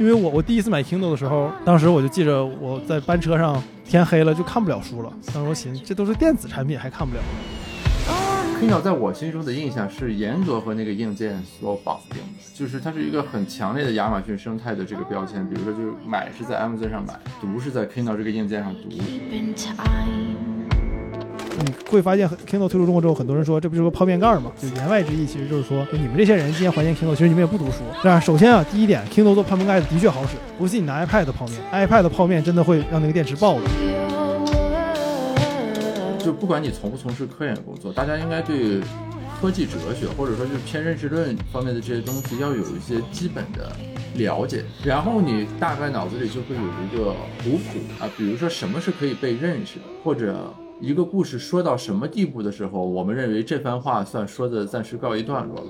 因为我我第一次买 Kindle 的时候，当时我就记着我在班车上天黑了就看不了书了，当时我寻思这都是电子产品还看不了。Kindle 在我心中的印象是严格和那个硬件所绑定的，就是它是一个很强烈的亚马逊生态的这个标签。比如说，就是买是在 Amazon 上买，读是在 Kindle 这个硬件上读。你会发现，Kindle 退出中国之后，很多人说这不就是个泡面盖吗？就言外之意，其实就是说，你们这些人今天怀念 Kindle，其实你们也不读书。是啊，首先啊，第一点，Kindle 做泡面盖的的确好使，不信你拿 iPad 泡面，iPad 泡面真的会让那个电池爆的。就不管你从不从事科研工作，大家应该对科技哲学或者说就是偏认识论方面的这些东西要有一些基本的了解，然后你大概脑子里就会有一个图谱啊，比如说什么是可以被认识的，或者一个故事说到什么地步的时候，我们认为这番话算说的暂时告一段落了。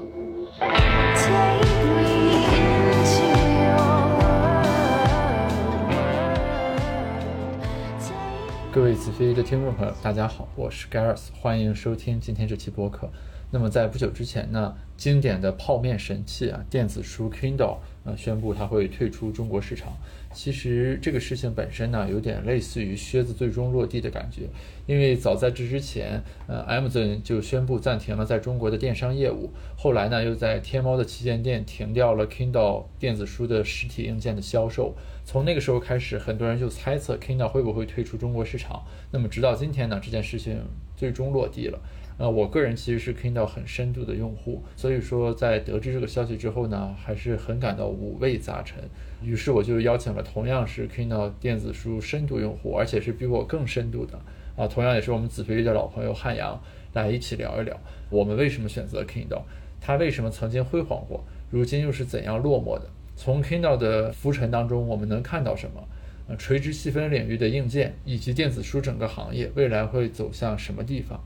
各位子飞的听众朋友，大家好，我是 Gareth，欢迎收听今天这期播客。那么在不久之前呢，经典的泡面神器啊，电子书 Kindle 呃宣布它会退出中国市场。其实这个事情本身呢，有点类似于靴子最终落地的感觉，因为早在这之前，呃，Amazon 就宣布暂停了在中国的电商业务，后来呢，又在天猫的旗舰店停掉了 Kindle 电子书的实体硬件的销售。从那个时候开始，很多人就猜测 Kindle 会不会退出中国市场。那么直到今天呢，这件事情最终落地了。呃，我个人其实是 Kindle 很深度的用户，所以说在得知这个消息之后呢，还是很感到五味杂陈。于是我就邀请了同样是 Kindle 电子书深度用户，而且是比我更深度的啊，同样也是我们子飞鱼的老朋友汉阳来一起聊一聊，我们为什么选择 Kindle，它为什么曾经辉煌过，如今又是怎样落寞的。从 Kindle 的浮沉当中，我们能看到什么？呃，垂直细分领域的硬件以及电子书整个行业未来会走向什么地方？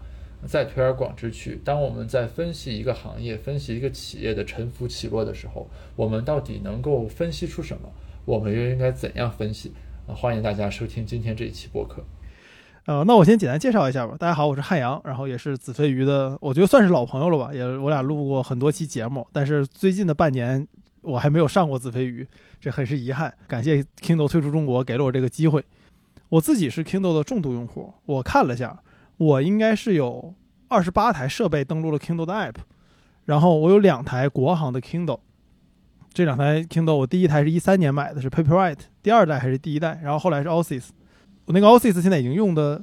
再推而广之去，当我们在分析一个行业、分析一个企业的沉浮起落的时候，我们到底能够分析出什么？我们又应该怎样分析？啊，欢迎大家收听今天这一期播客。呃，那我先简单介绍一下吧。大家好，我是汉阳，然后也是子飞鱼的，我觉得算是老朋友了吧，也我俩录过很多期节目，但是最近的半年。我还没有上过子非鱼，这很是遗憾。感谢 Kindle 退出中国，给了我这个机会。我自己是 Kindle 的重度用户，我看了下，我应该是有二十八台设备登录了 Kindle 的 App，然后我有两台国行的 Kindle。这两台 Kindle，我第一台是一三年买的，是 Paperwhite，第二代还是第一代，然后后来是 o s i s。我那个 o s i s 现在已经用的，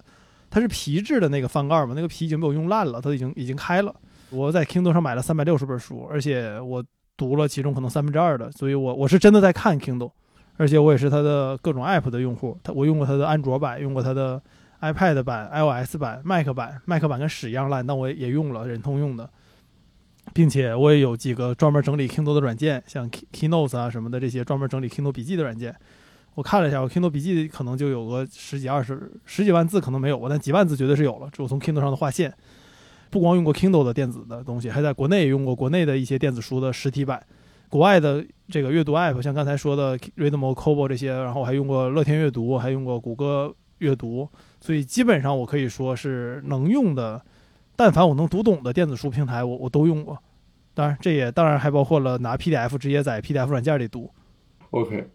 它是皮质的那个翻盖嘛，那个皮已经被我用烂了，它已经已经开了。我在 Kindle 上买了三百六十本书，而且我。读了其中可能三分之二的，所以我我是真的在看 Kindle，而且我也是它的各种 App 的用户。它我用过它的安卓版，用过它的 iPad 版、iOS 版、Mac 版。Mac 版跟屎一样烂，但我也用了，忍通用的，并且我也有几个专门整理 Kindle 的软件，像 Keynotes 啊什么的这些专门整理 Kindle 笔记的软件。我看了一下，我 Kindle 笔记可能就有个十几二十十几万字，可能没有吧，但几万字绝对是有了。我从 Kindle 上的划线。不光用过 Kindle 的电子的东西，还在国内也用过国内的一些电子书的实体版，国外的这个阅读 App，像刚才说的 Readmo、Kobo 这些，然后我还用过乐天阅读，还用过谷歌阅读，所以基本上我可以说是能用的，但凡我能读懂的电子书平台，我我都用过。当然，这也当然还包括了拿 PDF 直接在 PDF 软件里读。OK，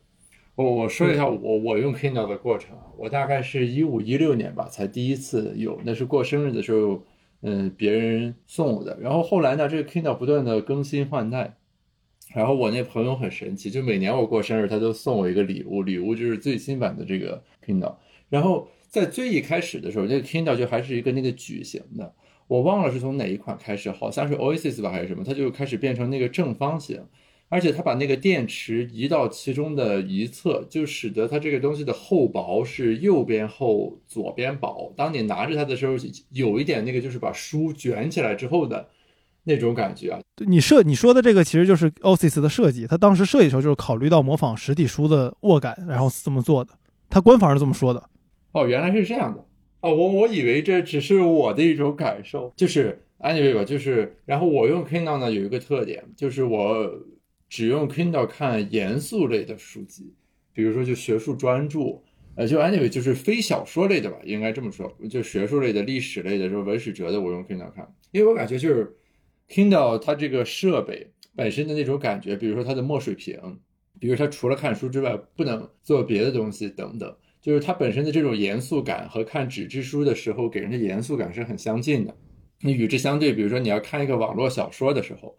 我我说一下我我用 Kindle 的过程，我大概是一五一六年吧，才第一次有，那是过生日的时候。嗯，别人送我的。然后后来呢，这个 Kindle 不断的更新换代。然后我那朋友很神奇，就每年我过生日，他都送我一个礼物，礼物就是最新版的这个 Kindle。然后在最一开始的时候，这个 Kindle 就还是一个那个矩形的，我忘了是从哪一款开始，好像是 Oasis 吧还是什么，它就开始变成那个正方形。而且它把那个电池移到其中的一侧，就使得它这个东西的厚薄是右边厚，左边薄。当你拿着它的时候，有一点那个就是把书卷起来之后的那种感觉啊。你设你说的这个其实就是 Oasis 的设计，它当时设计的时候就是考虑到模仿实体书的握感，然后这么做的。它官方是这么说的。哦，原来是这样的。哦，我我以为这只是我的一种感受，就是 anyway 吧，就是然后我用 Kindle 呢有一个特点，就是我。只用 Kindle 看严肃类的书籍，比如说就学术专著，呃，就 anyway 就是非小说类的吧，应该这么说，就学术类的、历史类的、什么文史哲的，我用 Kindle 看，因为我感觉就是 Kindle 它这个设备本身的那种感觉，比如说它的墨水屏，比如它除了看书之外不能做别的东西等等，就是它本身的这种严肃感和看纸质书的时候给人的严肃感是很相近的。你与之相对，比如说你要看一个网络小说的时候，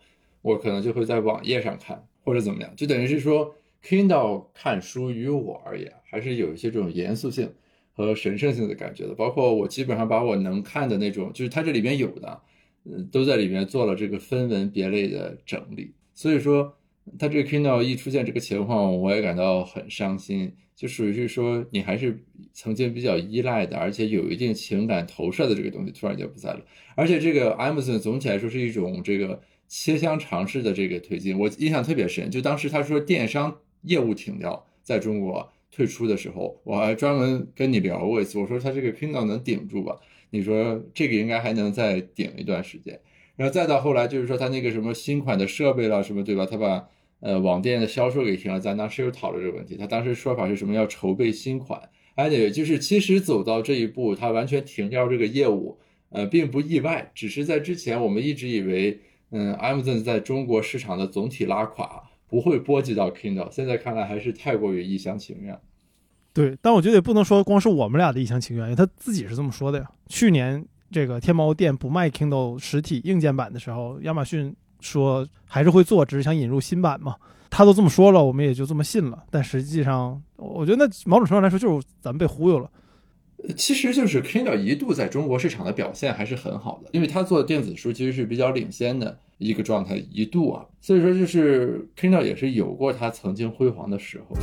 我可能就会在网页上看或者怎么样，就等于是说 Kindle 看书于我而言还是有一些这种严肃性和神圣性的感觉的。包括我基本上把我能看的那种，就是它这里边有的，嗯，都在里面做了这个分门别类的整理。所以说，它这个 Kindle 一出现这个情况，我也感到很伤心。就属于是说，你还是曾经比较依赖的，而且有一定情感投射的这个东西，突然间不在了。而且这个 Amazon 总体来说是一种这个切香肠式的这个推进，我印象特别深。就当时他说电商业务停掉，在中国退出的时候，我还专门跟你聊过一次，我说他这个 Kindle 能顶住吧？你说这个应该还能再顶一段时间。然后再到后来，就是说他那个什么新款的设备了什么，对吧？他把呃，网店的销售给停了，咱当时又讨论这个问题。他当时说法是什么？要筹备新款，哎，对，就是其实走到这一步，他完全停掉这个业务，呃，并不意外。只是在之前，我们一直以为，嗯，Amazon 在中国市场的总体拉垮不会波及到 Kindle，现在看来还是太过于一厢情愿。对，但我觉得也不能说光是我们俩的一厢情愿，因为他自己是这么说的呀。去年这个天猫店不卖 Kindle 实体硬件版的时候，亚马逊。说还是会做，只是想引入新版嘛。他都这么说了，我们也就这么信了。但实际上，我觉得那某种程度来说，就是咱们被忽悠了。其实就是 Kindle 一度在中国市场的表现还是很好的，因为它做电子书其实是比较领先的一个状态，一度啊。所以说，就是 Kindle 也是有过它曾经辉煌的时候。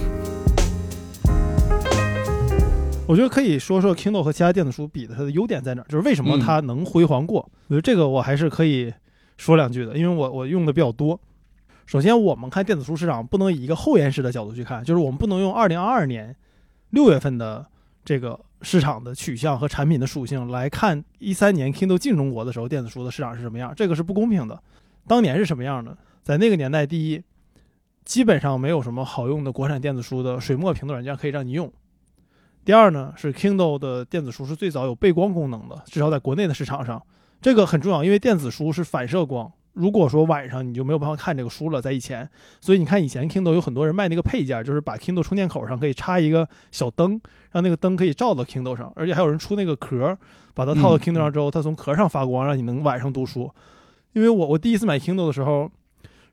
我觉得可以说说 Kindle 和其他电子书比的，它的优点在哪？就是为什么它能辉煌过？我觉得这个我还是可以。说两句的，因为我我用的比较多。首先，我们看电子书市场不能以一个后延式的角度去看，就是我们不能用二零二二年六月份的这个市场的取向和产品的属性来看一三年 Kindle 进中国的时候电子书的市场是什么样，这个是不公平的。当年是什么样的？在那个年代，第一，基本上没有什么好用的国产电子书的水墨屏的软件可以让你用；第二呢，是 Kindle 的电子书是最早有背光功能的，至少在国内的市场上。这个很重要，因为电子书是反射光。如果说晚上你就没有办法看这个书了，在以前，所以你看以前 Kindle 有很多人卖那个配件，就是把 Kindle 充电口上可以插一个小灯，让那个灯可以照到 Kindle 上，而且还有人出那个壳，把它套到 Kindle 上之后，它从壳上发光，让你能晚上读书。因为我我第一次买 Kindle 的时候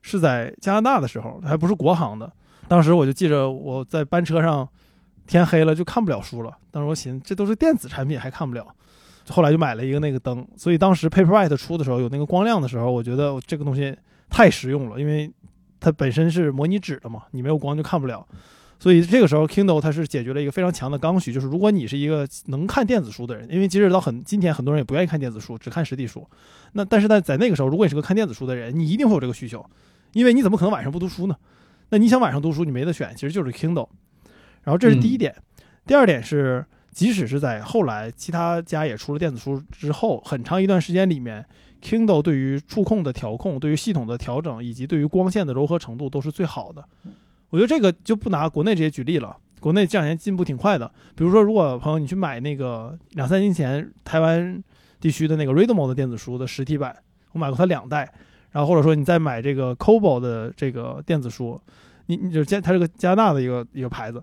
是在加拿大的时候，还不是国行的，当时我就记着我在班车上，天黑了就看不了书了。当时我寻思，这都是电子产品还看不了。后来就买了一个那个灯，所以当时 Paperwhite 出的时候有那个光亮的时候，我觉得这个东西太实用了，因为它本身是模拟纸的嘛，你没有光就看不了。所以这个时候 Kindle 它是解决了一个非常强的刚需，就是如果你是一个能看电子书的人，因为即使到很今天很多人也不愿意看电子书，只看实体书。那但是在在那个时候，如果你是个看电子书的人，你一定会有这个需求，因为你怎么可能晚上不读书呢？那你想晚上读书，你没得选，其实就是 Kindle。然后这是第一点，第二点是。即使是在后来其他家也出了电子书之后，很长一段时间里面，Kindle 对于触控的调控、对于系统的调整以及对于光线的柔和程度都是最好的。我觉得这个就不拿国内这些举例了，国内这两年进步挺快的。比如说，如果朋友你去买那个两三年前台湾地区的那个 Readmo 的电子书的实体版，我买过它两代，然后或者说你再买这个 Kobo 的这个电子书，你你就加它是个加拿大的一个一个牌子。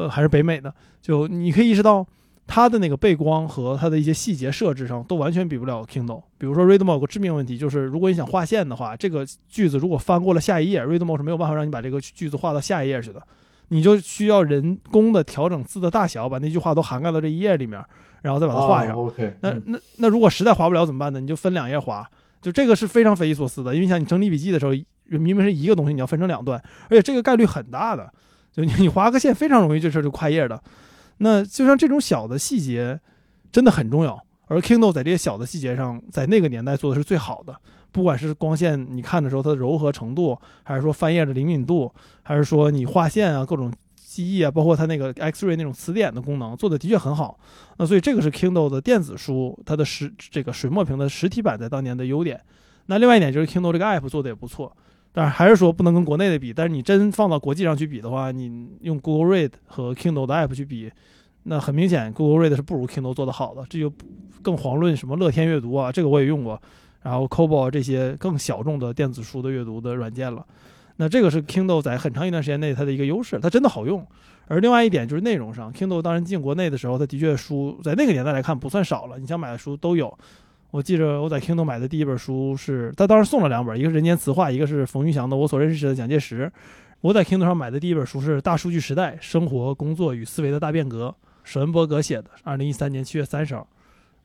呃，还是北美的，就你可以意识到它的那个背光和它的一些细节设置上都完全比不了 Kindle。比如说 Readmo 有个致命问题，就是如果你想划线的话，这个句子如果翻过了下一页，Readmo 是没有办法让你把这个句子划到下一页去的。你就需要人工的调整字的大小，把那句话都涵盖到这一页里面，然后再把它画上。OK。那那那如果实在划不了怎么办呢？你就分两页划，就这个是非常匪夷所思的。因为像你整理笔记的时候，明明是一个东西，你要分成两段，而且这个概率很大的。就你划个线非常容易，这事就跨页的。那就像这种小的细节，真的很重要。而 Kindle 在这些小的细节上，在那个年代做的是最好的。不管是光线你看的时候它的柔和程度，还是说翻页的灵敏度，还是说你划线啊各种记忆啊，包括它那个 X-ray 那种词典的功能，做的的确很好。那所以这个是 Kindle 的电子书它的实这个水墨屏的实体版在当年的优点。那另外一点就是 Kindle 这个 App 做的也不错。但是还是说不能跟国内的比，但是你真放到国际上去比的话，你用 Google Read 和 Kindle 的 App 去比，那很明显 Google Read 是不如 Kindle 做的好的。这就更遑论什么乐天阅读啊，这个我也用过，然后 Kobo 这些更小众的电子书的阅读的软件了。那这个是 Kindle 在很长一段时间内它的一个优势，它真的好用。而另外一点就是内容上，Kindle 当然进国内的时候，它的确书在那个年代来看不算少了，你想买的书都有。我记着我在 Kindle 买的第一本书是，他当时送了两本，一个是《人间词话》，一个是冯玉祥的《我所认识的蒋介石》。我在 Kindle 上买的第一本书是《大数据时代：生活、工作与思维的大变革》，史文伯格写的，二零一三年七月三十号。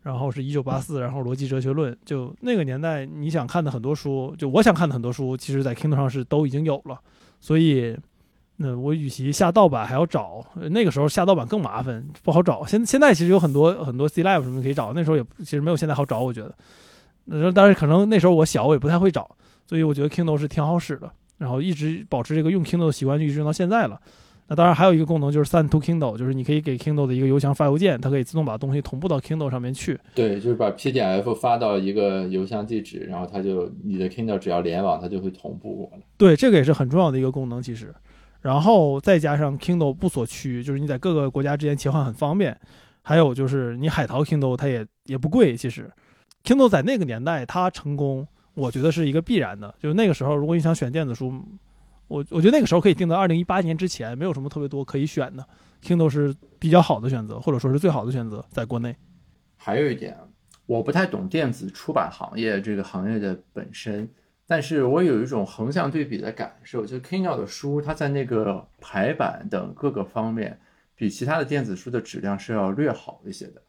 然后是一九八四，然后《逻辑哲学论》，就那个年代你想看的很多书，就我想看的很多书，其实在 Kindle 上是都已经有了。所以，那我与其下盗版还要找，那个时候下盗版更麻烦，不好找。现现在其实有很多很多 C Live 什么可以找，那时候也其实没有现在好找，我觉得。那但是可能那时候我小，我也不太会找，所以我觉得 Kindle 是挺好使的。然后一直保持这个用 Kindle 的习惯，就一直用到现在了。那当然还有一个功能就是 Send to Kindle，就是你可以给 Kindle 的一个邮箱发邮件，它可以自动把东西同步到 Kindle 上面去。对，就是把 PDF 发到一个邮箱地址，然后它就你的 Kindle 只要联网，它就会同步过来。对，这个也是很重要的一个功能，其实。然后再加上 Kindle 不锁区，就是你在各个国家之间切换很方便。还有就是你海淘 Kindle 它也也不贵，其实。Kindle 在那个年代它成功，我觉得是一个必然的。就是那个时候，如果你想选电子书。我我觉得那个时候可以定到二零一八年之前，没有什么特别多可以选的，Kindle 是比较好的选择，或者说是最好的选择，在国内。还有一点，我不太懂电子出版行业这个行业的本身，但是我有一种横向对比的感受，就 Kindle 的书，它在那个排版等各个方面，比其他的电子书的质量是要略好一些的。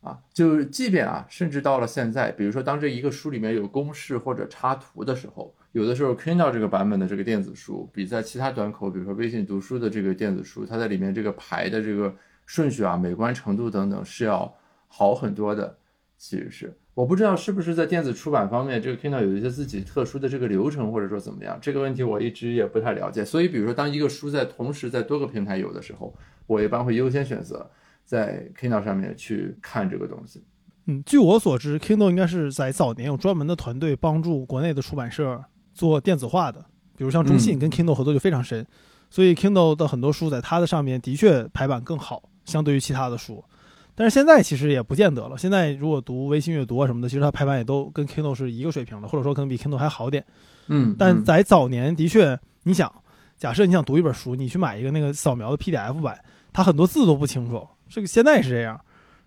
啊，就即便啊，甚至到了现在，比如说当这一个书里面有公式或者插图的时候。有的时候，Kindle 这个版本的这个电子书，比在其他端口，比如说微信读书的这个电子书，它在里面这个排的这个顺序啊、美观程度等等是要好很多的。其实是，我不知道是不是在电子出版方面，这个 Kindle 有一些自己特殊的这个流程，或者说怎么样，这个问题我一直也不太了解。所以，比如说当一个书在同时在多个平台有的时候，我一般会优先选择在 Kindle 上面去看这个东西。嗯，据我所知，Kindle 应该是在早年有专门的团队帮助国内的出版社。做电子化的，比如像中信跟 Kindle 合作就非常深，所以 Kindle 的很多书在它的上面的确排版更好，相对于其他的书。但是现在其实也不见得了。现在如果读微信阅读啊什么的，其实它排版也都跟 Kindle 是一个水平的，或者说可能比 Kindle 还好点。嗯，但在早年的确，你想，假设你想读一本书，你去买一个那个扫描的 PDF 版，它很多字都不清楚。这个现在也是这样。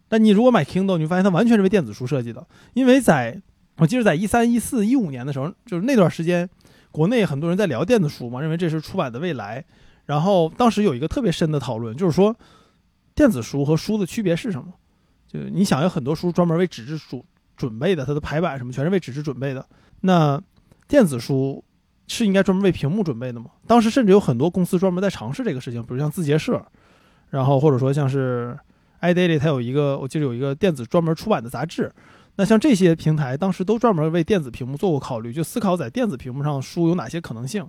但你如果买 Kindle，你发现它完全是为电子书设计的，因为在我记得在一三一四一五年的时候，就是那段时间，国内很多人在聊电子书嘛，认为这是出版的未来。然后当时有一个特别深的讨论，就是说，电子书和书的区别是什么？就你想，有很多书专门为纸质书准备的，它的排版什么全是为纸质准备的。那电子书是应该专门为屏幕准备的吗？当时甚至有很多公司专门在尝试这个事情，比如像字节社，然后或者说像是 iDaily，它有一个我记得有一个电子专门出版的杂志。那像这些平台，当时都专门为电子屏幕做过考虑，就思考在电子屏幕上书有哪些可能性。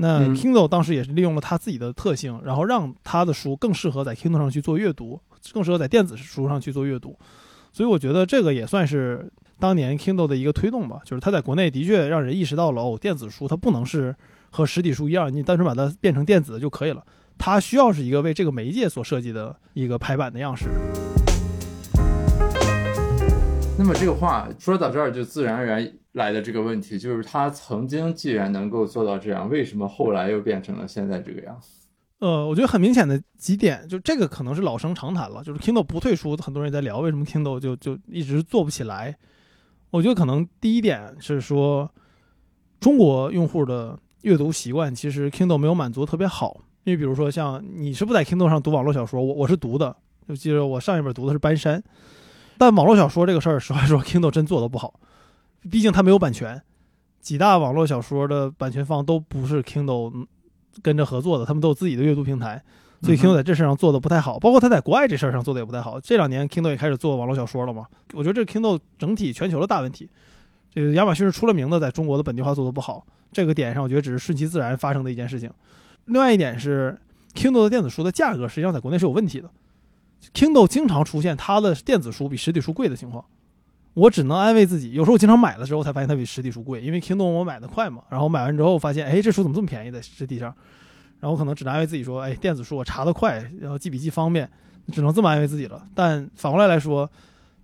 那 Kindle 当时也是利用了它自己的特性，然后让它的书更适合在 Kindle 上去做阅读，更适合在电子书上去做阅读。所以我觉得这个也算是当年 Kindle 的一个推动吧，就是它在国内的确让人意识到了哦，电子书它不能是和实体书一样，你单纯把它变成电子的就可以了，它需要是一个为这个媒介所设计的一个排版的样式。那么这个话说到这儿，就自然而然来的这个问题，就是他曾经既然能够做到这样，为什么后来又变成了现在这个样子？呃，我觉得很明显的几点，就这个可能是老生常谈了，就是 Kindle 不退出，很多人在聊为什么 Kindle 就就一直做不起来。我觉得可能第一点是说，中国用户的阅读习惯其实 Kindle 没有满足特别好，因为比如说像你是不在 Kindle 上读网络小说，我我是读的，就记得我上一本读的是《搬山》。但网络小说这个事儿，实话说，Kindle 真做的不好，毕竟它没有版权，几大网络小说的版权方都不是 Kindle 跟着合作的，他们都有自己的阅读平台，所以 Kindle 在这事上做的不太好，包括它在国外这事儿上做的也不太好。这两年 Kindle 也开始做网络小说了嘛？我觉得这 Kindle 整体全球的大问题，这个亚马逊是出了名的，在中国的本地化做的不好，这个点上我觉得只是顺其自然发生的一件事情。另外一点是，Kindle 的电子书的价格实际上在国内是有问题的。Kindle 经常出现它的电子书比实体书贵的情况，我只能安慰自己。有时候我经常买了之后才发现它比实体书贵，因为 Kindle 我买的快嘛。然后买完之后发现，哎，这书怎么这么便宜在实体上？然后可能只能安慰自己说，哎，电子书我查得快，然后记笔记方便，只能这么安慰自己了。但反过来来说，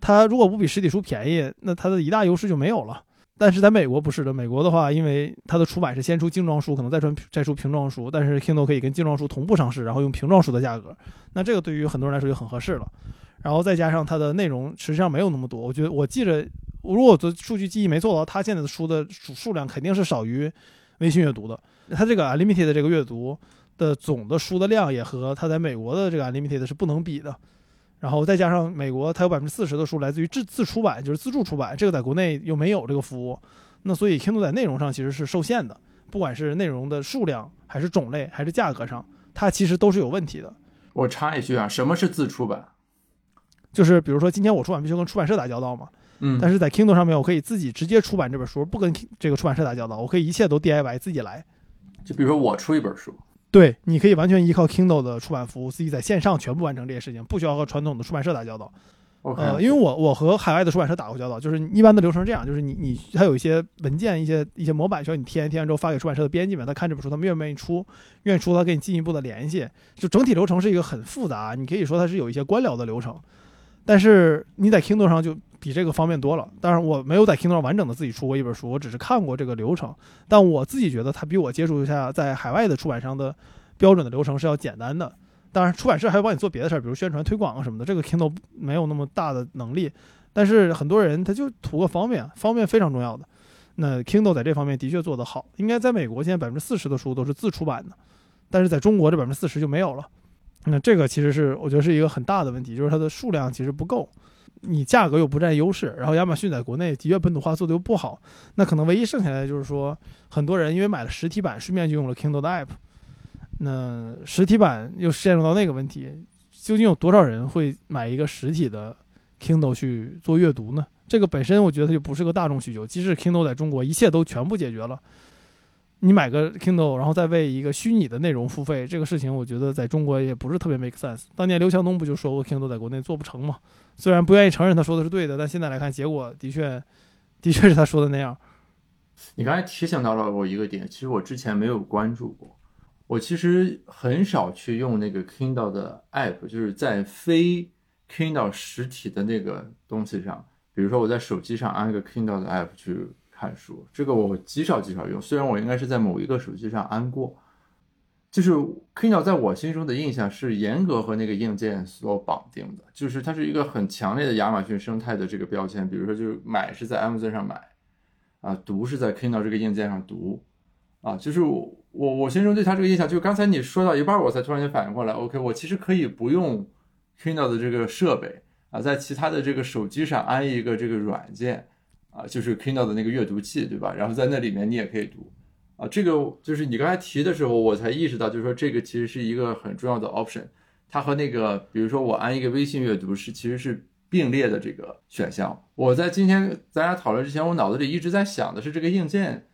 它如果不比实体书便宜，那它的一大优势就没有了。但是在美国不是的，美国的话，因为它的出版是先出精装书，可能再出再出瓶装书，但是 Kindle 可以跟精装书同步上市，然后用瓶装书的价格，那这个对于很多人来说就很合适了。然后再加上它的内容实际上没有那么多，我觉得我记着，如果我的数据记忆没错的话，它现在的书的数数量肯定是少于微信阅读的。它这个 Unlimited 的这个阅读的总的书的量也和它在美国的这个 Unlimited 是不能比的。然后再加上美国，它有百分之四十的书来自于自自出版，就是自助出版，这个在国内又没有这个服务，那所以 Kindle 在内容上其实是受限的，不管是内容的数量，还是种类，还是价格上，它其实都是有问题的。我插一句啊，什么是自出版？就是比如说今天我出版必须跟出版社打交道嘛，嗯，但是在 Kindle 上面，我可以自己直接出版这本书，不跟这个出版社打交道，我可以一切都 DIY 自己来。就比如说我出一本书，对，你可以完全依靠 Kindle 的出版服务，自己在线上全部完成这些事情，不需要和传统的出版社打交道。呃，因为我我和海外的出版社打过交道，就是一般的流程是这样，就是你你还有一些文件、一些一些模板需要你填，填完之后发给出版社的编辑们，他看这本书，他们愿不愿意出，愿意出，他给你进一步的联系。就整体流程是一个很复杂，你可以说它是有一些官僚的流程，但是你在 Kindle 上就比这个方便多了。当然，我没有在 Kindle 完整的自己出过一本书，我只是看过这个流程，但我自己觉得它比我接触一下在海外的出版商的标准的流程是要简单的。当然，出版社还要帮你做别的事儿，比如宣传、推广啊什么的。这个 Kindle 没有那么大的能力，但是很多人他就图个方便，方便非常重要的。那 Kindle 在这方面的确做得好，应该在美国现在百分之四十的书都是自出版的，但是在中国这百分之四十就没有了。那这个其实是我觉得是一个很大的问题，就是它的数量其实不够，你价格又不占优势，然后亚马逊在国内的确本土化做得又不好，那可能唯一剩下来就是说，很多人因为买了实体版，顺便就用了 Kindle 的 app。那实体版又陷入到那个问题，究竟有多少人会买一个实体的 Kindle 去做阅读呢？这个本身我觉得它就不是个大众需求。即使 Kindle 在中国一切都全部解决了，你买个 Kindle 然后再为一个虚拟的内容付费，这个事情我觉得在中国也不是特别 make sense。当年刘强东不就说过 Kindle 在国内做不成吗？虽然不愿意承认他说的是对的，但现在来看，结果的确的确是他说的那样。你刚才提醒到了我一个点，其实我之前没有关注过。我其实很少去用那个 Kindle 的 app，就是在非 Kindle 实体的那个东西上，比如说我在手机上安一个 Kindle 的 app 去看书，这个我极少极少用。虽然我应该是在某一个手机上安过，就是 Kindle 在我心中的印象是严格和那个硬件所绑定的，就是它是一个很强烈的亚马逊生态的这个标签。比如说，就是买是在 Amazon 上买，啊，读是在 Kindle 这个硬件上读，啊，就是我。我我心中对它这个印象，就刚才你说到一半，我才突然间反应过来，OK，我其实可以不用 Kindle 的这个设备啊，在其他的这个手机上安一个这个软件啊，就是 Kindle 的那个阅读器，对吧？然后在那里面你也可以读啊，这个就是你刚才提的时候，我才意识到，就是说这个其实是一个很重要的 option，它和那个比如说我安一个微信阅读是其实是并列的这个选项。我在今天咱俩讨论之前，我脑子里一直在想的是这个硬件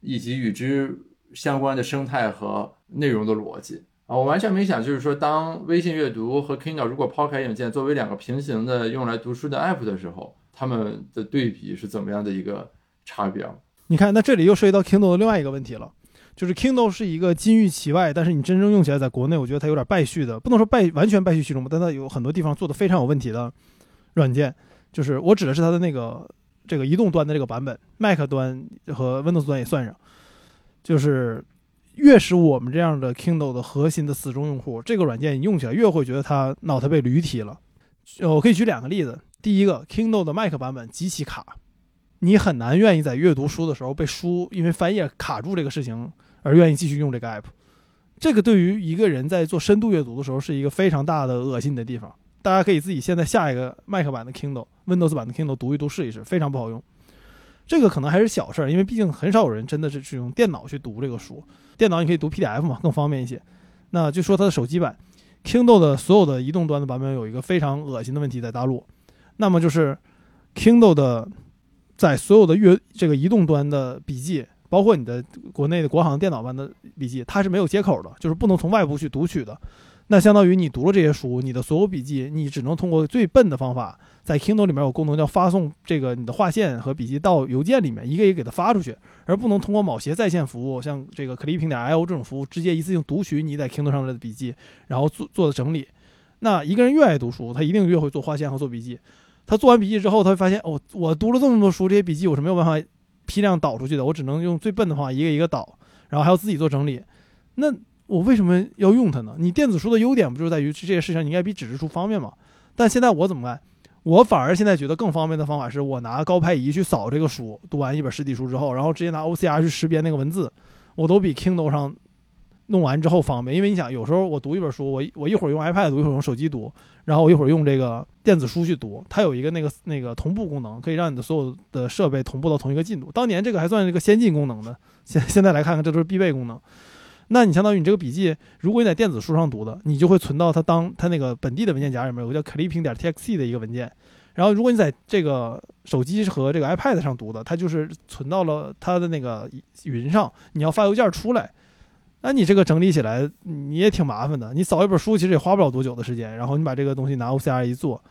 以及与之。相关的生态和内容的逻辑啊，我完全没想，就是说，当微信阅读和 Kindle 如果抛开硬件作为两个平行的用来读书的 app 的时候，它们的对比是怎么样的一个差别？你看，那这里又涉及到 Kindle 的另外一个问题了，就是 Kindle 是一个金玉其外，但是你真正用起来，在国内，我觉得它有点败絮的，不能说败完全败絮其中吧，但它有很多地方做的非常有问题的软件，就是我指的是它的那个这个移动端的这个版本，Mac 端和 Windows 端也算上。就是越是我们这样的 Kindle 的核心的死忠用户，这个软件你用起来越会觉得它脑袋被驴踢了。我可以举两个例子，第一个 Kindle 的 Mac 版本极其卡，你很难愿意在阅读书的时候被书因为翻页卡住这个事情而愿意继续用这个 app。这个对于一个人在做深度阅读的时候是一个非常大的恶心的地方。大家可以自己现在下一个 Mac 版的 Kindle，Windows 版的 Kindle 读一读试一试，非常不好用。这个可能还是小事儿，因为毕竟很少有人真的是去用电脑去读这个书。电脑你可以读 PDF 嘛，更方便一些。那就说它的手机版，Kindle 的所有的移动端的版本有一个非常恶心的问题在大陆，那么就是 Kindle 的在所有的阅这个移动端的笔记，包括你的国内的国行电脑版的笔记，它是没有接口的，就是不能从外部去读取的。那相当于你读了这些书，你的所有笔记，你只能通过最笨的方法，在 Kindle 里面有功能叫发送这个你的划线和笔记到邮件里面，一个一个给它发出去，而不能通过某些在线服务，像这个 Clipping 点 IO 这种服务，直接一次性读取你在 Kindle 上的笔记，然后做做的整理。那一个人越爱读书，他一定越会做划线和做笔记。他做完笔记之后，他会发现，哦，我读了这么多书，这些笔记我是没有办法批量导出去的，我只能用最笨的方法一个一个导，然后还要自己做整理。那我为什么要用它呢？你电子书的优点不就是在于这些事情你应该比纸质书方便吗？但现在我怎么干？我反而现在觉得更方便的方法是我拿高拍仪去扫这个书，读完一本实体书之后，然后直接拿 OCR 去识别那个文字，我都比 Kindle 上弄完之后方便。因为你想，有时候我读一本书，我我一会儿用 iPad 读，一会儿用手机读，然后我一会儿用这个电子书去读，它有一个那个那个同步功能，可以让你的所有的设备同步到同一个进度。当年这个还算是一个先进功能的，现现在来看看，这都是必备功能。那你相当于你这个笔记，如果你在电子书上读的，你就会存到它当它那个本地的文件夹里面有个叫 clipping 点 txt 的一个文件。然后如果你在这个手机和这个 iPad 上读的，它就是存到了它的那个云上。你要发邮件出来，那你这个整理起来你也挺麻烦的。你扫一本书其实也花不了多久的时间，然后你把这个东西拿 OCR 一做，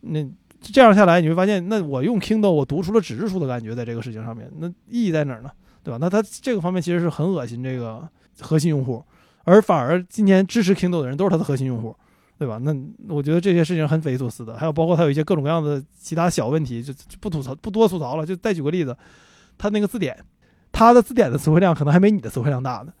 那这样下来你会发现，那我用 Kindle 我读出了纸质书的感觉，在这个事情上面，那意义在哪儿呢？对吧？那它这个方面其实是很恶心这个。核心用户，而反而今天支持 Kindle 的人都是他的核心用户，对吧？那我觉得这些事情很匪夷所思的。还有包括他有一些各种各样的其他小问题，就不吐槽不多吐槽了。就再举个例子，他那个字典，他的字典的词汇量可能还没你的词汇量大呢。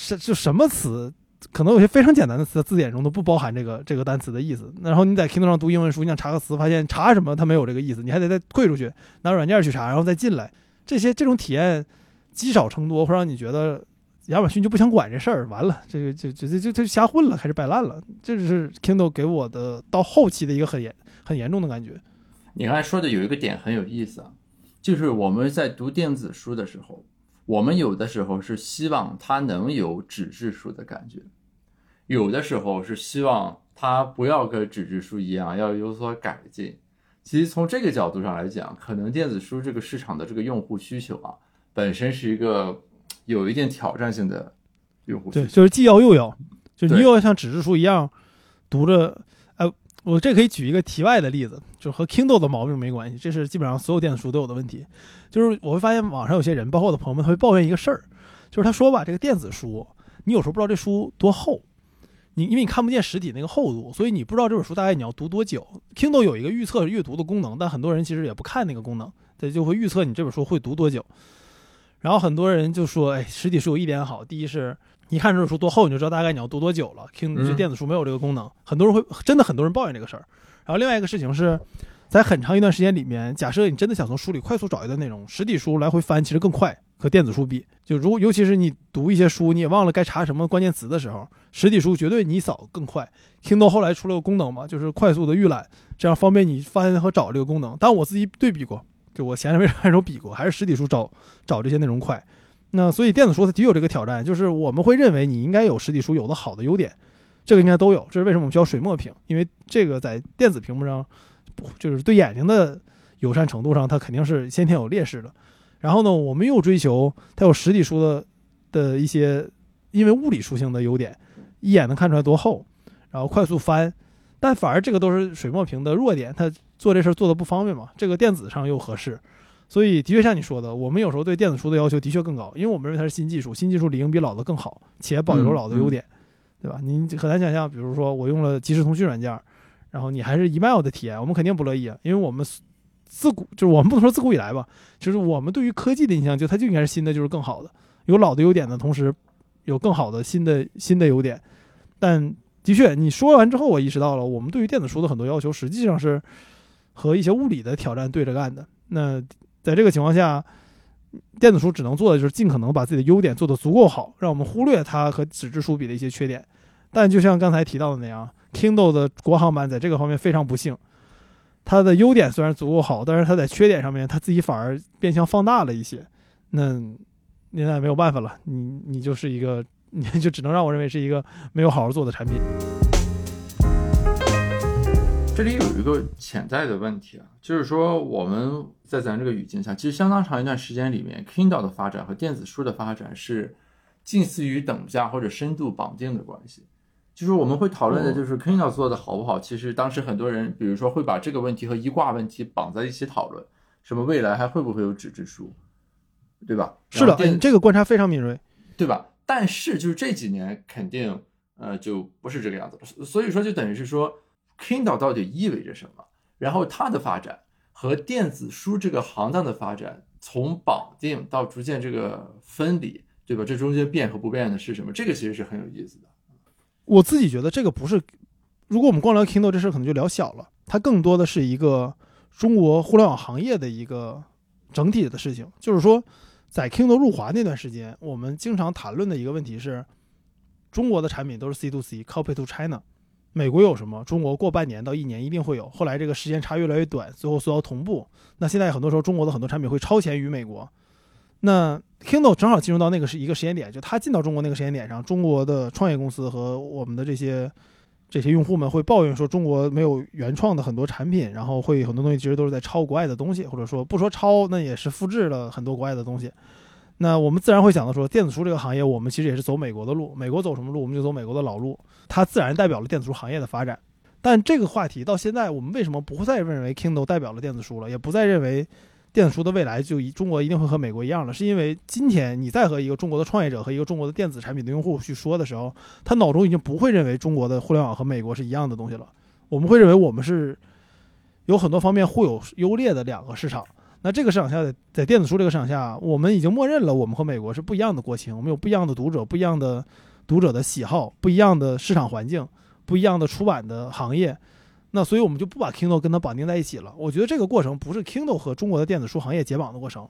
是就什么词，可能有些非常简单的词，字典中都不包含这个这个单词的意思。然后你在 Kindle 上读英文书，你想查个词，发现查什么它没有这个意思，你还得再退出去拿软件去查，然后再进来。这些这种体验积少成多，会让你觉得。亚马逊就不想管这事儿，完了，这个就就就就就瞎混了，开始摆烂了。这是 Kindle 给我的到后期的一个很严很严重的感觉。你刚才说的有一个点很有意思啊，就是我们在读电子书的时候，我们有的时候是希望它能有纸质书的感觉，有的时候是希望它不要跟纸质书一样，要有所改进。其实从这个角度上来讲，可能电子书这个市场的这个用户需求啊，本身是一个。有一定挑战性的用户，对，就是既要又要，就你又要像纸质书一样读着。我这可以举一个题外的例子，就是和 Kindle 的毛病没关系，这是基本上所有电子书都有的问题。就是我会发现网上有些人，包括我的朋友们，他会抱怨一个事儿，就是他说吧，这个电子书你有时候不知道这书多厚，你因为你看不见实体那个厚度，所以你不知道这本书大概你要读多久。Kindle 有一个预测阅读的功能，但很多人其实也不看那个功能，它就会预测你这本书会读多久。然后很多人就说：“哎，实体书有一点好，第一是你看这本书多厚，你就知道大概你要读多久了。Kindle 电子书没有这个功能，很多人会真的很多人抱怨这个事儿。然后另外一个事情是，在很长一段时间里面，假设你真的想从书里快速找一段内容，实体书来回翻其实更快，和电子书比，就如果尤其是你读一些书，你也忘了该查什么关键词的时候，实体书绝对你扫更快。Kindle 后来出了个功能嘛，就是快速的预览，这样方便你翻和找这个功能。但我自己对比过。”就我闲着没事还手比过，还是实体书找找这些内容快。那所以电子书它的确有这个挑战，就是我们会认为你应该有实体书有的好的优点，这个应该都有。这是为什么我们需要水墨屏？因为这个在电子屏幕上，就是对眼睛的友善程度上，它肯定是先天有劣势的。然后呢，我们又追求它有实体书的的一些因为物理属性的优点，一眼能看出来多厚，然后快速翻。但反而这个都是水墨屏的弱点，它做这事做的不方便嘛。这个电子上又合适，所以的确像你说的，我们有时候对电子书的要求的确更高，因为我们认为它是新技术，新技术理应比老的更好，且保留老的优点，对吧？你很难想象，比如说我用了即时通讯软件，然后你还是 email 的体验，我们肯定不乐意啊，因为我们自古就是我们不能说自古以来吧，就是我们对于科技的印象就它就应该是新的就是更好的，有老的优点的同时，有更好的新的新的优点，但。的确，你说完之后，我意识到了，我们对于电子书的很多要求，实际上是和一些物理的挑战对着干的。那在这个情况下，电子书只能做的就是尽可能把自己的优点做得足够好，让我们忽略它和纸质书比的一些缺点。但就像刚才提到的那样，Kindle 的国行版在这个方面非常不幸，它的优点虽然足够好，但是它在缺点上面，它自己反而变相放大了一些。那现在没有办法了，你你就是一个。你就只能让我认为是一个没有好好做的产品。这里有一个潜在的问题啊，就是说我们在咱这个语境下，其实相当长一段时间里面，Kindle 的发展和电子书的发展是近似于等价或者深度绑定的关系。就是我们会讨论的，就是 Kindle 做的好不好。其实当时很多人，比如说会把这个问题和一挂问题绑在一起讨论，什么未来还会不会有纸质书，对吧？是的，这个观察非常敏锐，对吧？但是就是这几年肯定呃就不是这个样子了，所以说就等于是说，Kindle 到底意味着什么？然后它的发展和电子书这个行当的发展从绑定到逐渐这个分离，对吧？这中间变和不变的是什么？这个其实是很有意思的。我自己觉得这个不是，如果我们光聊 Kindle 这事儿，可能就聊小了。它更多的是一个中国互联网行业的一个整体的事情。就是说，在 Kindle 入华那段时间，我们经常谈论的一个问题是，中国的产品都是 C to C，copy to China。美国有什么，中国过半年到一年一定会有。后来这个时间差越来越短，最后所要同步。那现在很多时候，中国的很多产品会超前于美国。那 Kindle 正好进入到那个是一个时间点，就它进到中国那个时间点上，中国的创业公司和我们的这些这些用户们会抱怨说，中国没有原创的很多产品，然后会很多东西其实都是在抄国外的东西，或者说不说抄，那也是复制了很多国外的东西。那我们自然会想到说，电子书这个行业，我们其实也是走美国的路，美国走什么路，我们就走美国的老路，它自然代表了电子书行业的发展。但这个话题到现在，我们为什么不再认为 Kindle 代表了电子书了，也不再认为？电子书的未来就一中国一定会和美国一样了，是因为今天你再和一个中国的创业者和一个中国的电子产品的用户去说的时候，他脑中已经不会认为中国的互联网和美国是一样的东西了。我们会认为我们是有很多方面互有优劣的两个市场。那这个市场下，在电子书这个市场下，我们已经默认了我们和美国是不一样的国情，我们有不一样的读者，不一样的读者的喜好，不一样的市场环境，不一样的出版的行业。那所以，我们就不把 Kindle 跟它绑定在一起了。我觉得这个过程不是 Kindle 和中国的电子书行业解绑的过程，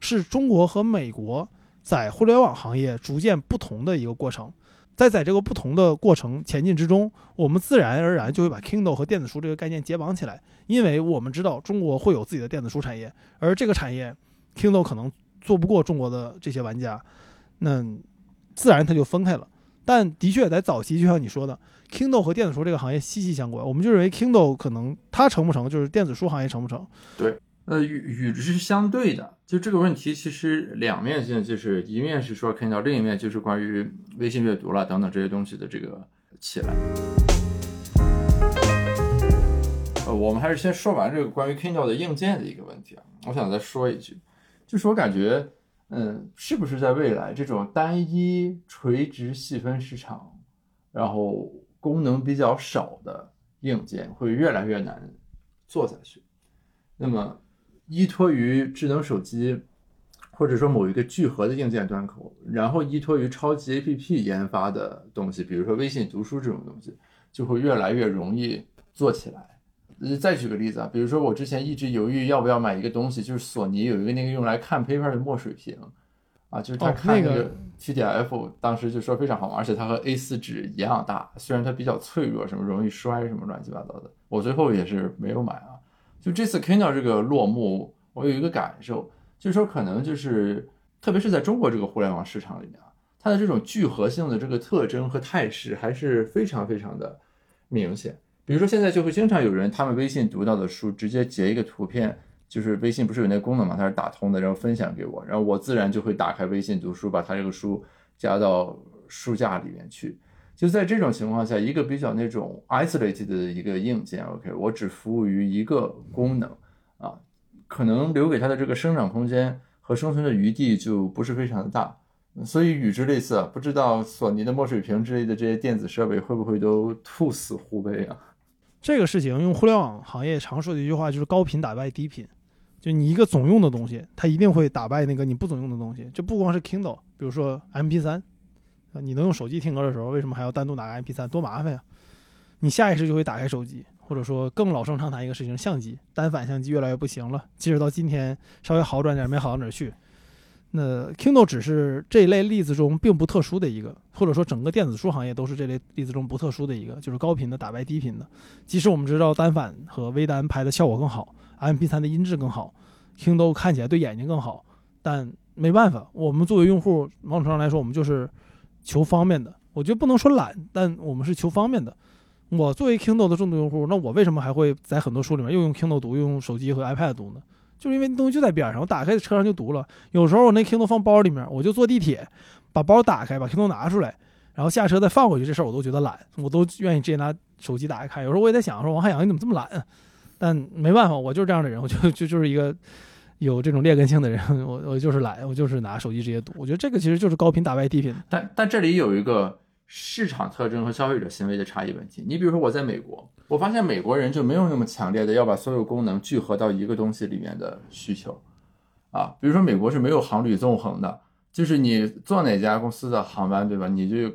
是中国和美国在互联网行业逐渐不同的一个过程。在在这个不同的过程前进之中，我们自然而然就会把 Kindle 和电子书这个概念解绑起来，因为我们知道中国会有自己的电子书产业，而这个产业 Kindle 可能做不过中国的这些玩家，那自然它就分开了。但的确，在早期，就像你说的，Kindle 和电子书这个行业息息相关。我们就认为 Kindle 可能它成不成，就是电子书行业成不成。对，呃，与与之相对的。就这个问题，其实两面性，就是一面是说 Kindle，另一面就是关于微信阅读了等等这些东西的这个起来。呃，我们还是先说完这个关于 Kindle 的硬件的一个问题啊。我想再说一句，就是我感觉。嗯，是不是在未来这种单一垂直细分市场，然后功能比较少的硬件会越来越难做下去？那么，依托于智能手机，或者说某一个聚合的硬件端口，然后依托于超级 APP 研发的东西，比如说微信读书这种东西，就会越来越容易做起来。再举个例子啊，比如说我之前一直犹豫要不要买一个东西，就是索尼有一个那个用来看 paper 的墨水屏，啊，就是它看那个 TDF，当时就说非常好玩，而且它和 A4 纸一样大，虽然它比较脆弱，什么容易摔，什么乱七八糟的，我最后也是没有买啊。就这次 Kindle 这个落幕，我有一个感受，就是说可能就是，特别是在中国这个互联网市场里面啊，它的这种聚合性的这个特征和态势还是非常非常的明显。比如说，现在就会经常有人，他们微信读到的书，直接截一个图片，就是微信不是有那个功能嘛，它是打通的，然后分享给我，然后我自然就会打开微信读书，把它这个书加到书架里面去。就在这种情况下，一个比较那种 isolated 的一个硬件，OK，我只服务于一个功能啊，可能留给它的这个生长空间和生存的余地就不是非常的大。所以与之类似，不知道索尼的墨水屏之类的这些电子设备会不会都兔死狐悲啊？这个事情用互联网行业常说的一句话就是“高频打败低频”，就你一个总用的东西，它一定会打败那个你不总用的东西。就不光是 Kindle，比如说 MP3，你能用手机听歌的时候，为什么还要单独拿个 MP3？多麻烦呀！你下意识就会打开手机，或者说更老生常谈一个事情，相机单反相机越来越不行了，即使到今天稍微好转点，没好到哪儿去。那 Kindle 只是这一类例子中并不特殊的一个，或者说整个电子书行业都是这类例子中不特殊的一个，就是高频的打败低频的。即使我们知道单反和微单拍的效果更好，MP3 的音质更好，Kindle 看起来对眼睛更好，但没办法，我们作为用户，某种程度上来说，我们就是求方便的。我觉得不能说懒，但我们是求方便的。我作为 Kindle 的重度用户，那我为什么还会在很多书里面又用 Kindle 读，又用手机和 iPad 读呢？就是因为那东西就在边上，我打开车上就读了。有时候我那 Kindle 放包里面，我就坐地铁，把包打开，把 Kindle 拿出来，然后下车再放回去。这事儿我都觉得懒，我都愿意直接拿手机打开看。有时候我也在想，说王汉阳你怎么这么懒？但没办法，我就是这样的人，我就就就是一个有这种劣根性的人。我我就是懒，我就是拿手机直接读。我觉得这个其实就是高频打败低频。但但这里有一个市场特征和消费者行为的差异问题。你比如说我在美国。我发现美国人就没有那么强烈的要把所有功能聚合到一个东西里面的需求，啊。比如说美国是没有航旅纵横的，就是你坐哪家公司的航班，对吧？你就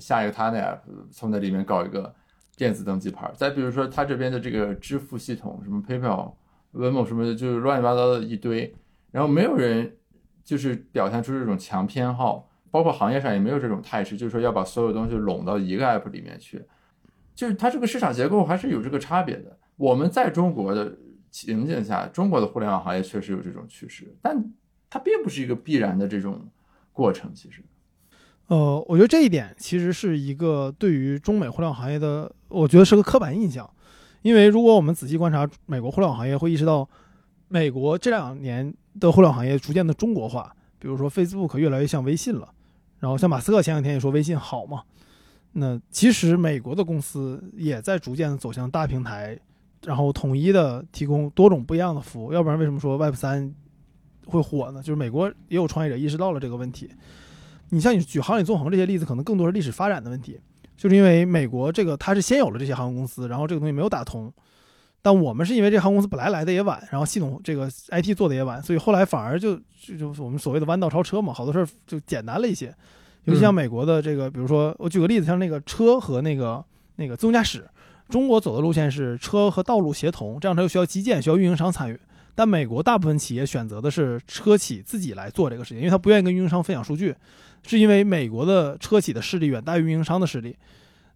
下一个他的 app，从那里面搞一个电子登机牌。再比如说他这边的这个支付系统，什么 PayPal、文某什么的，就是乱七八糟的一堆，然后没有人就是表现出这种强偏好。包括行业上也没有这种态势，就是说要把所有东西拢到一个 app 里面去，就是它这个市场结构还是有这个差别的。我们在中国的情境下，中国的互联网行业确实有这种趋势，但它并不是一个必然的这种过程。其实，呃，我觉得这一点其实是一个对于中美互联网行业的，我觉得是个刻板印象。因为如果我们仔细观察美国互联网行业，会意识到美国这两年的互联网行业逐渐的中国化，比如说 Facebook 越来越像微信了。然后像马斯克前两天也说微信好嘛，那其实美国的公司也在逐渐的走向大平台，然后统一的提供多种不一样的服务。要不然为什么说 Web 三会火呢？就是美国也有创业者意识到了这个问题。你像你举行里纵横这些例子，可能更多是历史发展的问题，就是因为美国这个它是先有了这些航空公司，然后这个东西没有打通。但我们是因为这航空公司本来来的也晚，然后系统这个 IT 做的也晚，所以后来反而就就就我们所谓的弯道超车嘛，好多事儿就简单了一些。尤其像美国的这个，比如说我举个例子，像那个车和那个那个自动驾驶，中国走的路线是车和道路协同，这样它就需要基建，需要运营商参与。但美国大部分企业选择的是车企自己来做这个事情，因为他不愿意跟运营商分享数据，是因为美国的车企的势力远大于运营商的势力，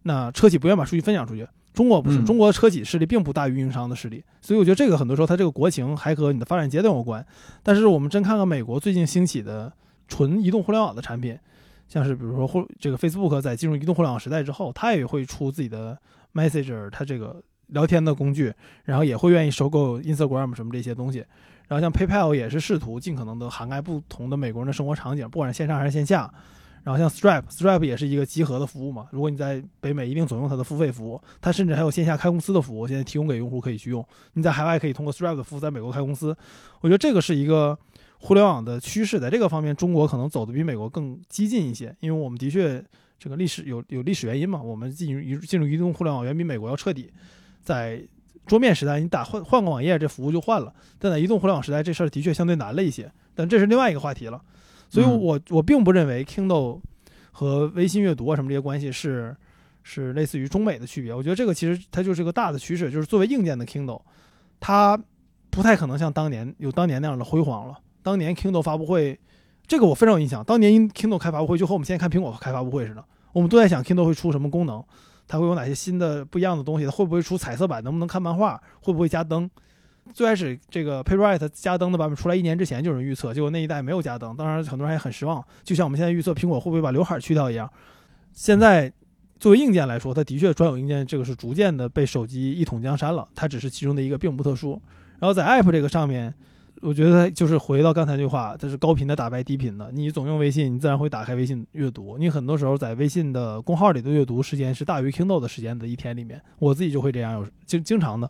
那车企不愿把数据分享出去。中国不是，中国车企势力并不大于运营商的势力，所以我觉得这个很多时候它这个国情还和你的发展阶段有关。但是我们真看看美国最近兴起的纯移动互联网的产品，像是比如说互这个 Facebook 在进入移动互联网时代之后，它也会出自己的 Messenger，它这个聊天的工具，然后也会愿意收购 Instagram 什么这些东西。然后像 PayPal 也是试图尽可能的涵盖不同的美国人的生活场景，不管是线上还是线下。然后像 Stripe，Stripe 也是一个集合的服务嘛。如果你在北美一定总用它的付费服务，它甚至还有线下开公司的服务，现在提供给用户可以去用。你在海外可以通过 Stripe 的服务在美国开公司。我觉得这个是一个互联网的趋势，在这个方面，中国可能走的比美国更激进一些，因为我们的确这个历史有有历史原因嘛。我们进入进入移动互联网远比美国要彻底。在桌面时代，你打换换个网页，这服务就换了；但在移动互联网时代，这事儿的确相对难了一些。但这是另外一个话题了。所以，我我并不认为 Kindle 和微信阅读啊什么这些关系是是类似于中美的区别。我觉得这个其实它就是个大的趋势，就是作为硬件的 Kindle，它不太可能像当年有当年那样的辉煌了。当年 Kindle 发布会，这个我非常有印象。当年 Kindle 开发布会就和我们现在看苹果开发布会似的，我们都在想 Kindle 会出什么功能，它会有哪些新的不一样的东西，它会不会出彩色版，能不能看漫画，会不会加灯。最开始这个 Paperwhite 加灯的版本出来一年之前就有人预测，结果那一代没有加灯，当然很多人也很失望。就像我们现在预测苹果会不会把刘海去掉一样。现在作为硬件来说，它的确专有硬件这个是逐渐的被手机一统江山了，它只是其中的一个，并不特殊。然后在 App 这个上面，我觉得就是回到刚才那句话，它是高频的打败低频的。你总用微信，你自然会打开微信阅读。你很多时候在微信的公号里的阅读时间是大于 Kindle 的时间的一天里面，我自己就会这样，有经经常的。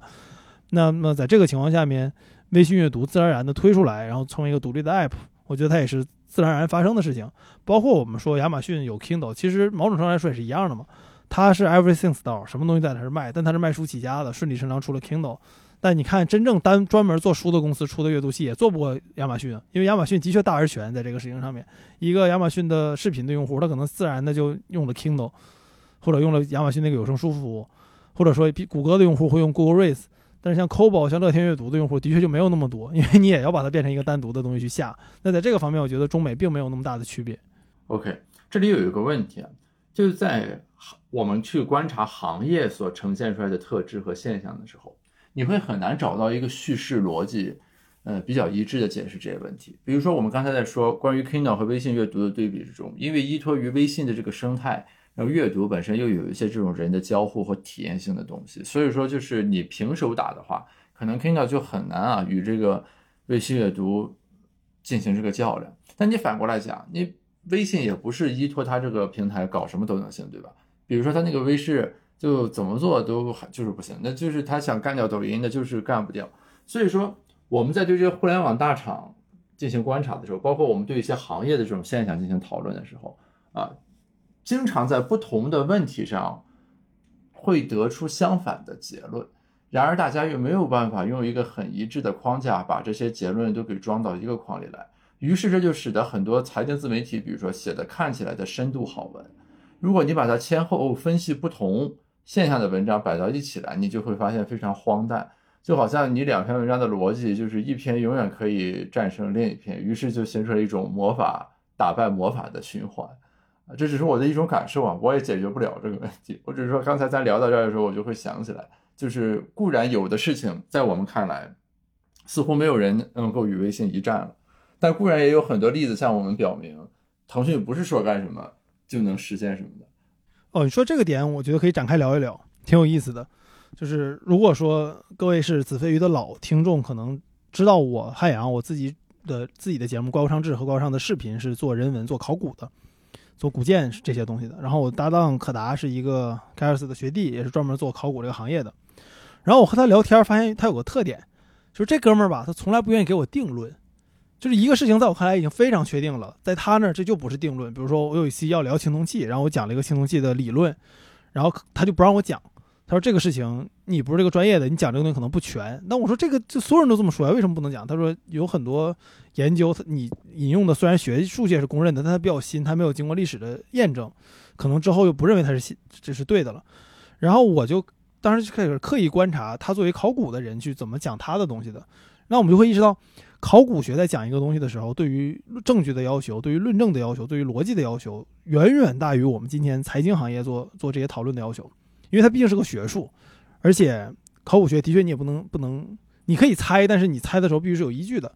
那么在这个情况下面，微信阅读自然而然的推出来，然后成为一个独立的 app，我觉得它也是自然而然发生的事情。包括我们说亚马逊有 Kindle，其实某种程度来说也是一样的嘛。它是 Everything Store，什么东西在它是卖，但它是卖书起家的，顺理成章出了 Kindle。但你看，真正单专门做书的公司出的阅读器也做不过亚马逊，因为亚马逊的确大而全在这个事情上面。一个亚马逊的视频的用户，他可能自然的就用了 Kindle，或者用了亚马逊那个有声书服务，或者说比谷歌的用户会用 Google Reads。但是像 Kobo、像乐天阅读的用户的确就没有那么多，因为你也要把它变成一个单独的东西去下。那在这个方面，我觉得中美并没有那么大的区别。OK，这里有一个问题啊，就是在我们去观察行业所呈现出来的特质和现象的时候，你会很难找到一个叙事逻辑，呃，比较一致的解释这些问题。比如说，我们刚才在说关于 Kindle 和微信阅读的对比之中，因为依托于微信的这个生态。然后阅读本身又有一些这种人的交互和体验性的东西，所以说就是你平手打的话，可能 Kindle 就很难啊与这个微信阅读进行这个较量。但你反过来讲，你微信也不是依托它这个平台搞什么都能行，对吧？比如说它那个微视就怎么做都就是不行，那就是他想干掉抖音，那就是干不掉。所以说我们在对这个互联网大厂进行观察的时候，包括我们对一些行业的这种现象进行讨论的时候啊。经常在不同的问题上会得出相反的结论，然而大家又没有办法用一个很一致的框架把这些结论都给装到一个框里来，于是这就使得很多财经自媒体，比如说写的看起来的深度好文，如果你把它前后分析不同现象的文章摆到一起来，你就会发现非常荒诞，就好像你两篇文章的逻辑就是一篇永远可以战胜另一篇，于是就形成了一种魔法打败魔法的循环。这只是我的一种感受啊，我也解决不了这个问题。我只是说刚才咱聊到这儿的时候，我就会想起来。就是固然有的事情在我们看来，似乎没有人能够与微信一战了，但固然也有很多例子向我们表明，腾讯不是说干什么就能实现什么的。哦，你说这个点，我觉得可以展开聊一聊，挺有意思的。就是如果说各位是子非鱼的老听众，可能知道我汉阳我自己的自己的节目《怪物上志》和《怪物上的视频》是做人文、做考古的。做古建这些东西的，然后我搭档可达是一个盖尔斯的学弟，也是专门做考古这个行业的。然后我和他聊天，发现他有个特点，就是这哥们儿吧，他从来不愿意给我定论。就是一个事情在我看来已经非常确定了，在他那儿这就不是定论。比如说我有一期要聊青铜器，然后我讲了一个青铜器的理论，然后他就不让我讲。他说这个事情你不是这个专业的，你讲这个东西可能不全。那我说这个就所有人都这么说呀，为什么不能讲？他说有很多研究，你引用的虽然学术界是公认的，但它比较新，它没有经过历史的验证，可能之后又不认为它是新，这是对的了。然后我就当时就开始刻意观察他作为考古的人去怎么讲他的东西的。那我们就会意识到，考古学在讲一个东西的时候，对于证据的要求，对于论证的要求，对于逻辑的要求，远远大于我们今天财经行业做做这些讨论的要求。因为它毕竟是个学术，而且考古学的确你也不能不能，你可以猜，但是你猜的时候必须是有依据的，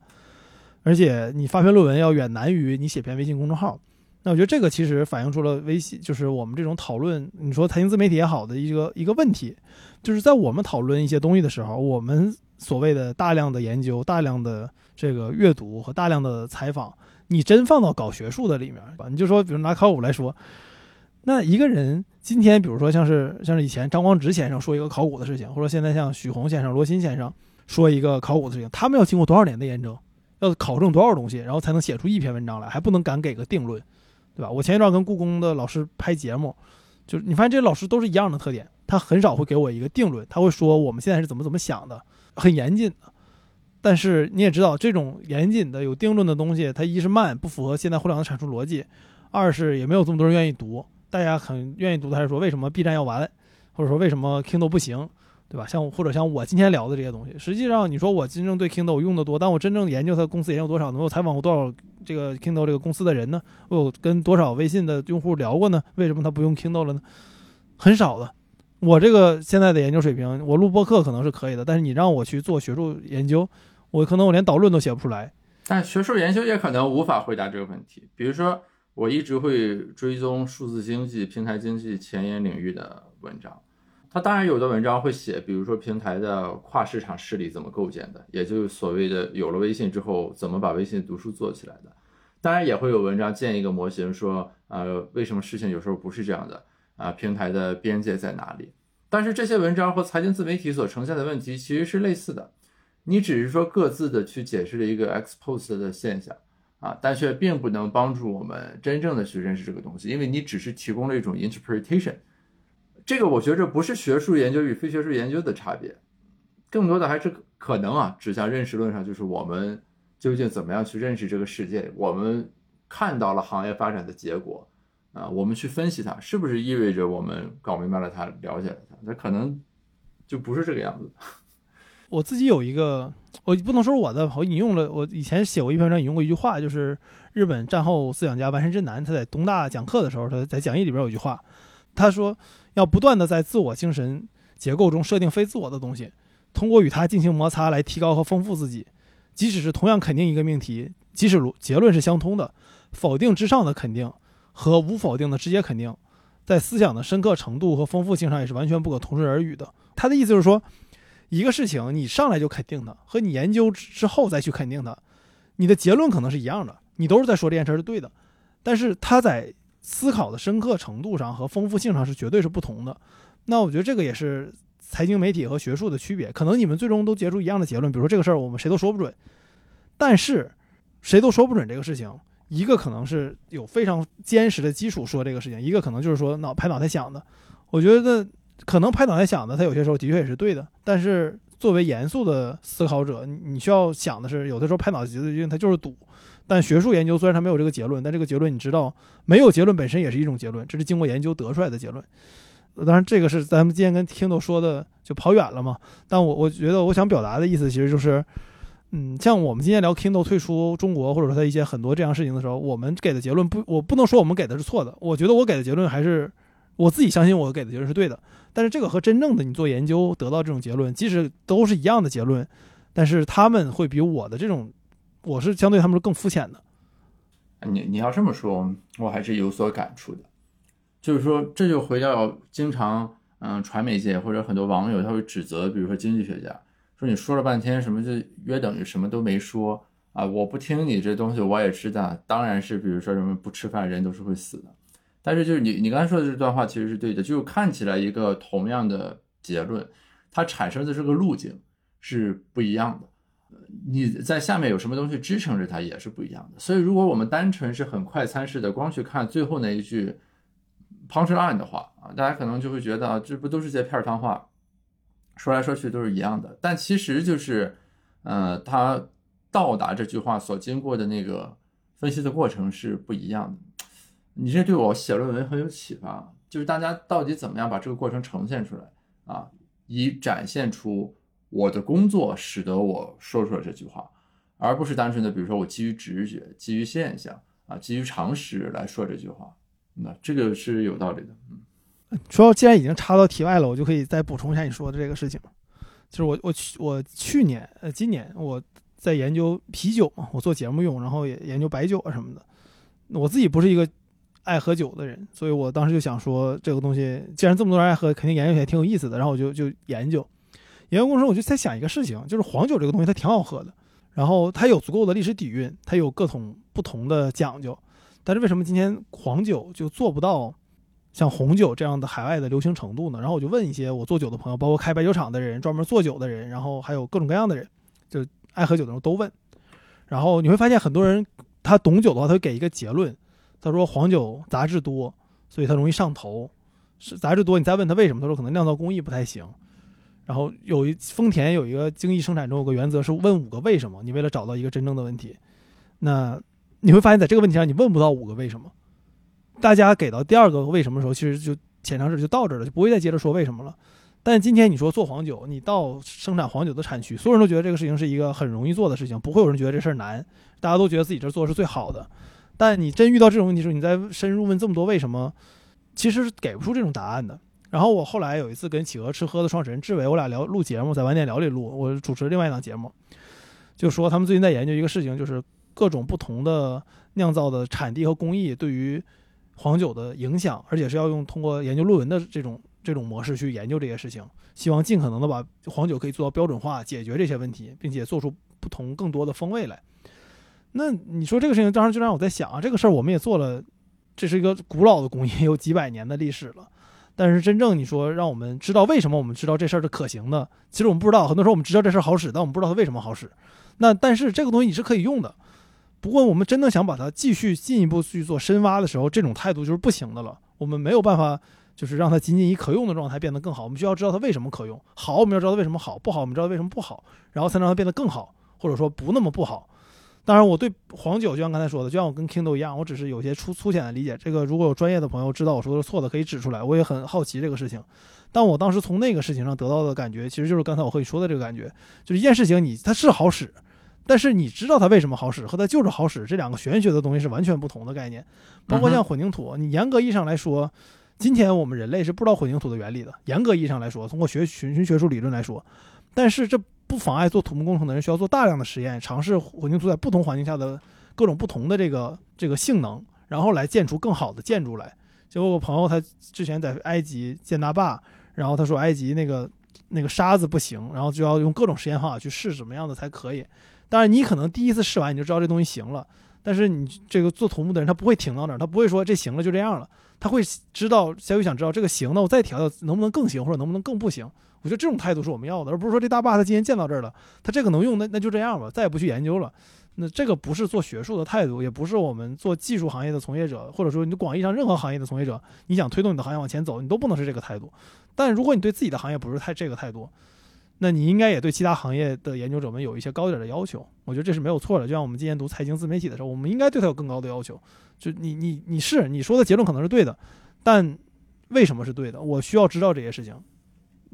而且你发篇论文要远难于你写篇微信公众号。那我觉得这个其实反映出了微信，就是我们这种讨论，你说财经自媒体也好的一个一个问题，就是在我们讨论一些东西的时候，我们所谓的大量的研究、大量的这个阅读和大量的采访，你真放到搞学术的里面，你就说，比如拿考古来说。那一个人今天，比如说像是像是以前张光直先生说一个考古的事情，或者现在像许宏先生、罗新先生说一个考古的事情，他们要经过多少年的验证，要考证多少东西，然后才能写出一篇文章来，还不能敢给个定论，对吧？我前一段跟故宫的老师拍节目，就是你发现这些老师都是一样的特点，他很少会给我一个定论，他会说我们现在是怎么怎么想的，很严谨的。但是你也知道，这种严谨的有定论的东西，它一是慢，不符合现在互联网的产出逻辑；二是也没有这么多人愿意读。大家很愿意读的还是说为什么 B 站要完，或者说为什么 Kindle 不行，对吧？像或者像我今天聊的这些东西，实际上你说我真正对 Kindle 用的多，但我真正研究它公司研究多少能够采访过多少这个 Kindle 这个公司的人呢？我有跟多少微信的用户聊过呢？为什么他不用 Kindle 了呢？很少的。我这个现在的研究水平，我录播课可能是可以的，但是你让我去做学术研究，我可能我连导论都写不出来。但学术研究也可能无法回答这个问题，比如说。我一直会追踪数字经济、平台经济前沿领域的文章，他当然有的文章会写，比如说平台的跨市场势力怎么构建的，也就是所谓的有了微信之后怎么把微信读书做起来的。当然也会有文章建一个模型，说呃为什么事情有时候不是这样的啊，平台的边界在哪里？但是这些文章和财经自媒体所呈现的问题其实是类似的，你只是说各自的去解释了一个 ex post 的现象。啊，但却并不能帮助我们真正的去认识这个东西，因为你只是提供了一种 interpretation。这个我觉着不是学术研究与非学术研究的差别，更多的还是可能啊，指向认识论上，就是我们究竟怎么样去认识这个世界。我们看到了行业发展的结果啊，我们去分析它，是不是意味着我们搞明白了它，了解了它？那可能就不是这个样子。我自己有一个，我不能说我的，我引用了我以前写过一篇文章，引用过一句话，就是日本战后思想家丸山真男他在东大讲课的时候，他在讲义里边有一句话，他说要不断的在自我精神结构中设定非自我的东西，通过与它进行摩擦来提高和丰富自己，即使是同样肯定一个命题，即使结论是相通的，否定之上的肯定和无否定的直接肯定，在思想的深刻程度和丰富性上也是完全不可同日而语的。他的意思就是说。一个事情，你上来就肯定它，和你研究之后再去肯定它，你的结论可能是一样的，你都是在说这件事是对的，但是它在思考的深刻程度上和丰富性上是绝对是不同的。那我觉得这个也是财经媒体和学术的区别。可能你们最终都结出一样的结论，比如说这个事儿我们谁都说不准，但是谁都说不准这个事情，一个可能是有非常坚实的基础说这个事情，一个可能就是说脑拍脑袋想的。我觉得。可能拍脑袋想的，他有些时候的确也是对的，但是作为严肃的思考者，你需要想的是，有的时候拍脑袋决定它就是赌。但学术研究虽然它没有这个结论，但这个结论你知道，没有结论本身也是一种结论，这是经过研究得出来的结论。当然，这个是咱们今天跟 Kindle 说的就跑远了嘛。但我我觉得我想表达的意思其实就是，嗯，像我们今天聊 Kindle 退出中国，或者说它一些很多这样事情的时候，我们给的结论不，我不能说我们给的是错的。我觉得我给的结论还是我自己相信我给的结论是对的。但是这个和真正的你做研究得到这种结论，即使都是一样的结论，但是他们会比我的这种，我是相对他们是更肤浅的。你你要这么说，我还是有所感触的。就是说，这就回到经常，嗯，传媒界或者很多网友他会指责，比如说经济学家，说你说了半天什么就约等于什么都没说啊！我不听你这东西，我也知道，当然是比如说什么不吃饭人都是会死的。但是就是你你刚才说的这段话其实是对的，就看起来一个同样的结论，它产生的这个路径是不一样的。你在下面有什么东西支撑着它也是不一样的，所以如果我们单纯是很快餐式的，光去看最后那一句 punch line 的话啊，大家可能就会觉得啊，这不都是些片儿汤话，说来说去都是一样的。但其实就是，呃，他到达这句话所经过的那个分析的过程是不一样的。你这对我写论文很有启发，就是大家到底怎么样把这个过程呈现出来啊，以展现出。我的工作使得我说出了这句话，而不是单纯的，比如说我基于直觉、基于现象啊、基于常识来说这句话。那这个是有道理的。嗯，说既然已经插到题外了，我就可以再补充一下你说的这个事情。就是我我去我去年呃今年我在研究啤酒嘛，我做节目用，然后也研究白酒啊什么的。我自己不是一个爱喝酒的人，所以我当时就想说，这个东西既然这么多人爱喝，肯定研究起来挺有意思的。然后我就就研究。研究过程，我就在想一个事情，就是黄酒这个东西它挺好喝的，然后它有足够的历史底蕴，它有各种不同的讲究，但是为什么今天黄酒就做不到像红酒这样的海外的流行程度呢？然后我就问一些我做酒的朋友，包括开白酒厂的人、专门做酒的人，然后还有各种各样的人，就爱喝酒的人都问。然后你会发现很多人他懂酒的话，他会给一个结论，他说黄酒杂质多，所以它容易上头。是杂质多，你再问他为什么，他说可能酿造工艺不太行。然后有一丰田有一个精益生产中有个原则是问五个为什么，你为了找到一个真正的问题，那你会发现在这个问题上你问不到五个为什么，大家给到第二个为什么的时候，其实就浅尝辄止就到这了，就不会再接着说为什么了。但今天你说做黄酒，你到生产黄酒的产区，所有人都觉得这个事情是一个很容易做的事情，不会有人觉得这事儿难，大家都觉得自己这做的是最好的。但你真遇到这种问题时候，你再深入问这么多为什么，其实是给不出这种答案的。然后我后来有一次跟企鹅吃喝的创始人志伟，我俩聊录节目，在晚点聊里录，我主持另外一档节目，就说他们最近在研究一个事情，就是各种不同的酿造的产地和工艺对于黄酒的影响，而且是要用通过研究论文的这种这种模式去研究这些事情，希望尽可能的把黄酒可以做到标准化，解决这些问题，并且做出不同更多的风味来。那你说这个事情，当时就让我在想啊，这个事儿我们也做了，这是一个古老的工艺，有几百年的历史了。但是真正你说让我们知道为什么我们知道这事儿是可行的，其实我们不知道。很多时候我们知道这事儿好使，但我们不知道它为什么好使。那但是这个东西你是可以用的。不过我们真的想把它继续进一步去做深挖的时候，这种态度就是不行的了。我们没有办法就是让它仅仅以可用的状态变得更好。我们需要知道它为什么可用，好我们要知道它为什么好，不好我们知道它为什么不好，然后才能让它变得更好，或者说不那么不好。当然，我对黄酒就像刚才说的，就像我跟 Kindle 一样，我只是有些粗粗浅的理解。这个如果有专业的朋友知道我说的是错的，可以指出来。我也很好奇这个事情。但我当时从那个事情上得到的感觉，其实就是刚才我和你说的这个感觉，就是一件事情你它是好使，但是你知道它为什么好使和它就是好使这两个玄学的东西是完全不同的概念。包括像混凝土，你严格意义上来说，今天我们人类是不知道混凝土的原理的。严格意义上来说，通过学循循学术理论来说，但是这不妨碍做土木工程的人需要做大量的实验，尝试混凝土在不同环境下的。各种不同的这个这个性能，然后来建出更好的建筑来。结果我朋友他之前在埃及建大坝，然后他说埃及那个那个沙子不行，然后就要用各种实验方法去试什么样的才可以。当然你可能第一次试完你就知道这东西行了，但是你这个做土木的人他不会停到那儿，他不会说这行了就这样了，他会知道小雨想知道这个行，那我再调调能不能更行或者能不能更不行。我觉得这种态度是我们要的，而不是说这大坝它今天建到这儿了，它这个能用，那那就这样吧，再也不去研究了。那这个不是做学术的态度，也不是我们做技术行业的从业者，或者说你广义上任何行业的从业者，你想推动你的行业往前走，你都不能是这个态度。但如果你对自己的行业不是太这个态度，那你应该也对其他行业的研究者们有一些高点的要求。我觉得这是没有错的。就像我们今年读财经自媒体的时候，我们应该对他有更高的要求。就你你你是你说的结论可能是对的，但为什么是对的？我需要知道这些事情。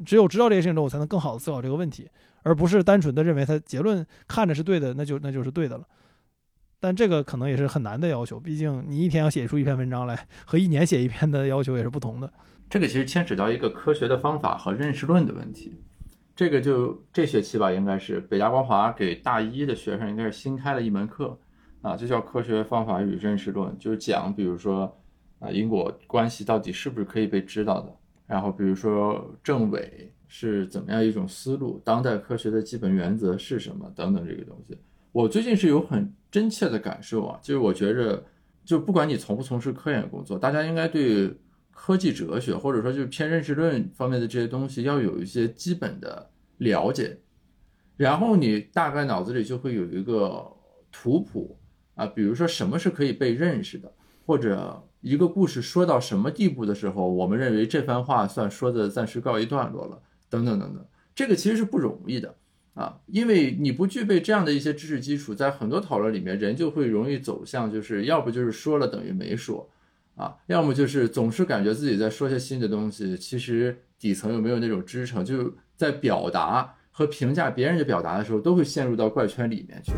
只有知道这些事情之后，我才能更好的思考这个问题，而不是单纯的认为它结论看着是对的，那就那就是对的了。但这个可能也是很难的要求，毕竟你一天要写出一篇文章来，和一年写一篇的要求也是不同的。这个其实牵扯到一个科学的方法和认识论的问题。这个就这学期吧，应该是北大光华给大一的学生应该是新开了一门课啊，就叫科学方法与认识论，就是讲比如说啊因果关系到底是不是可以被知道的。然后，比如说政委是怎么样一种思路，当代科学的基本原则是什么等等这个东西，我最近是有很真切的感受啊，就是我觉着，就不管你从不从事科研工作，大家应该对科技哲学或者说就是偏认识论方面的这些东西要有一些基本的了解，然后你大概脑子里就会有一个图谱啊，比如说什么是可以被认识的，或者。一个故事说到什么地步的时候，我们认为这番话算说的暂时告一段落了，等等等等，这个其实是不容易的啊，因为你不具备这样的一些知识基础，在很多讨论里面，人就会容易走向就是要不就是说了等于没说啊，要么就是总是感觉自己在说些新的东西，其实底层有没有那种支撑，就在表达和评价别人的表达的时候，都会陷入到怪圈里面去。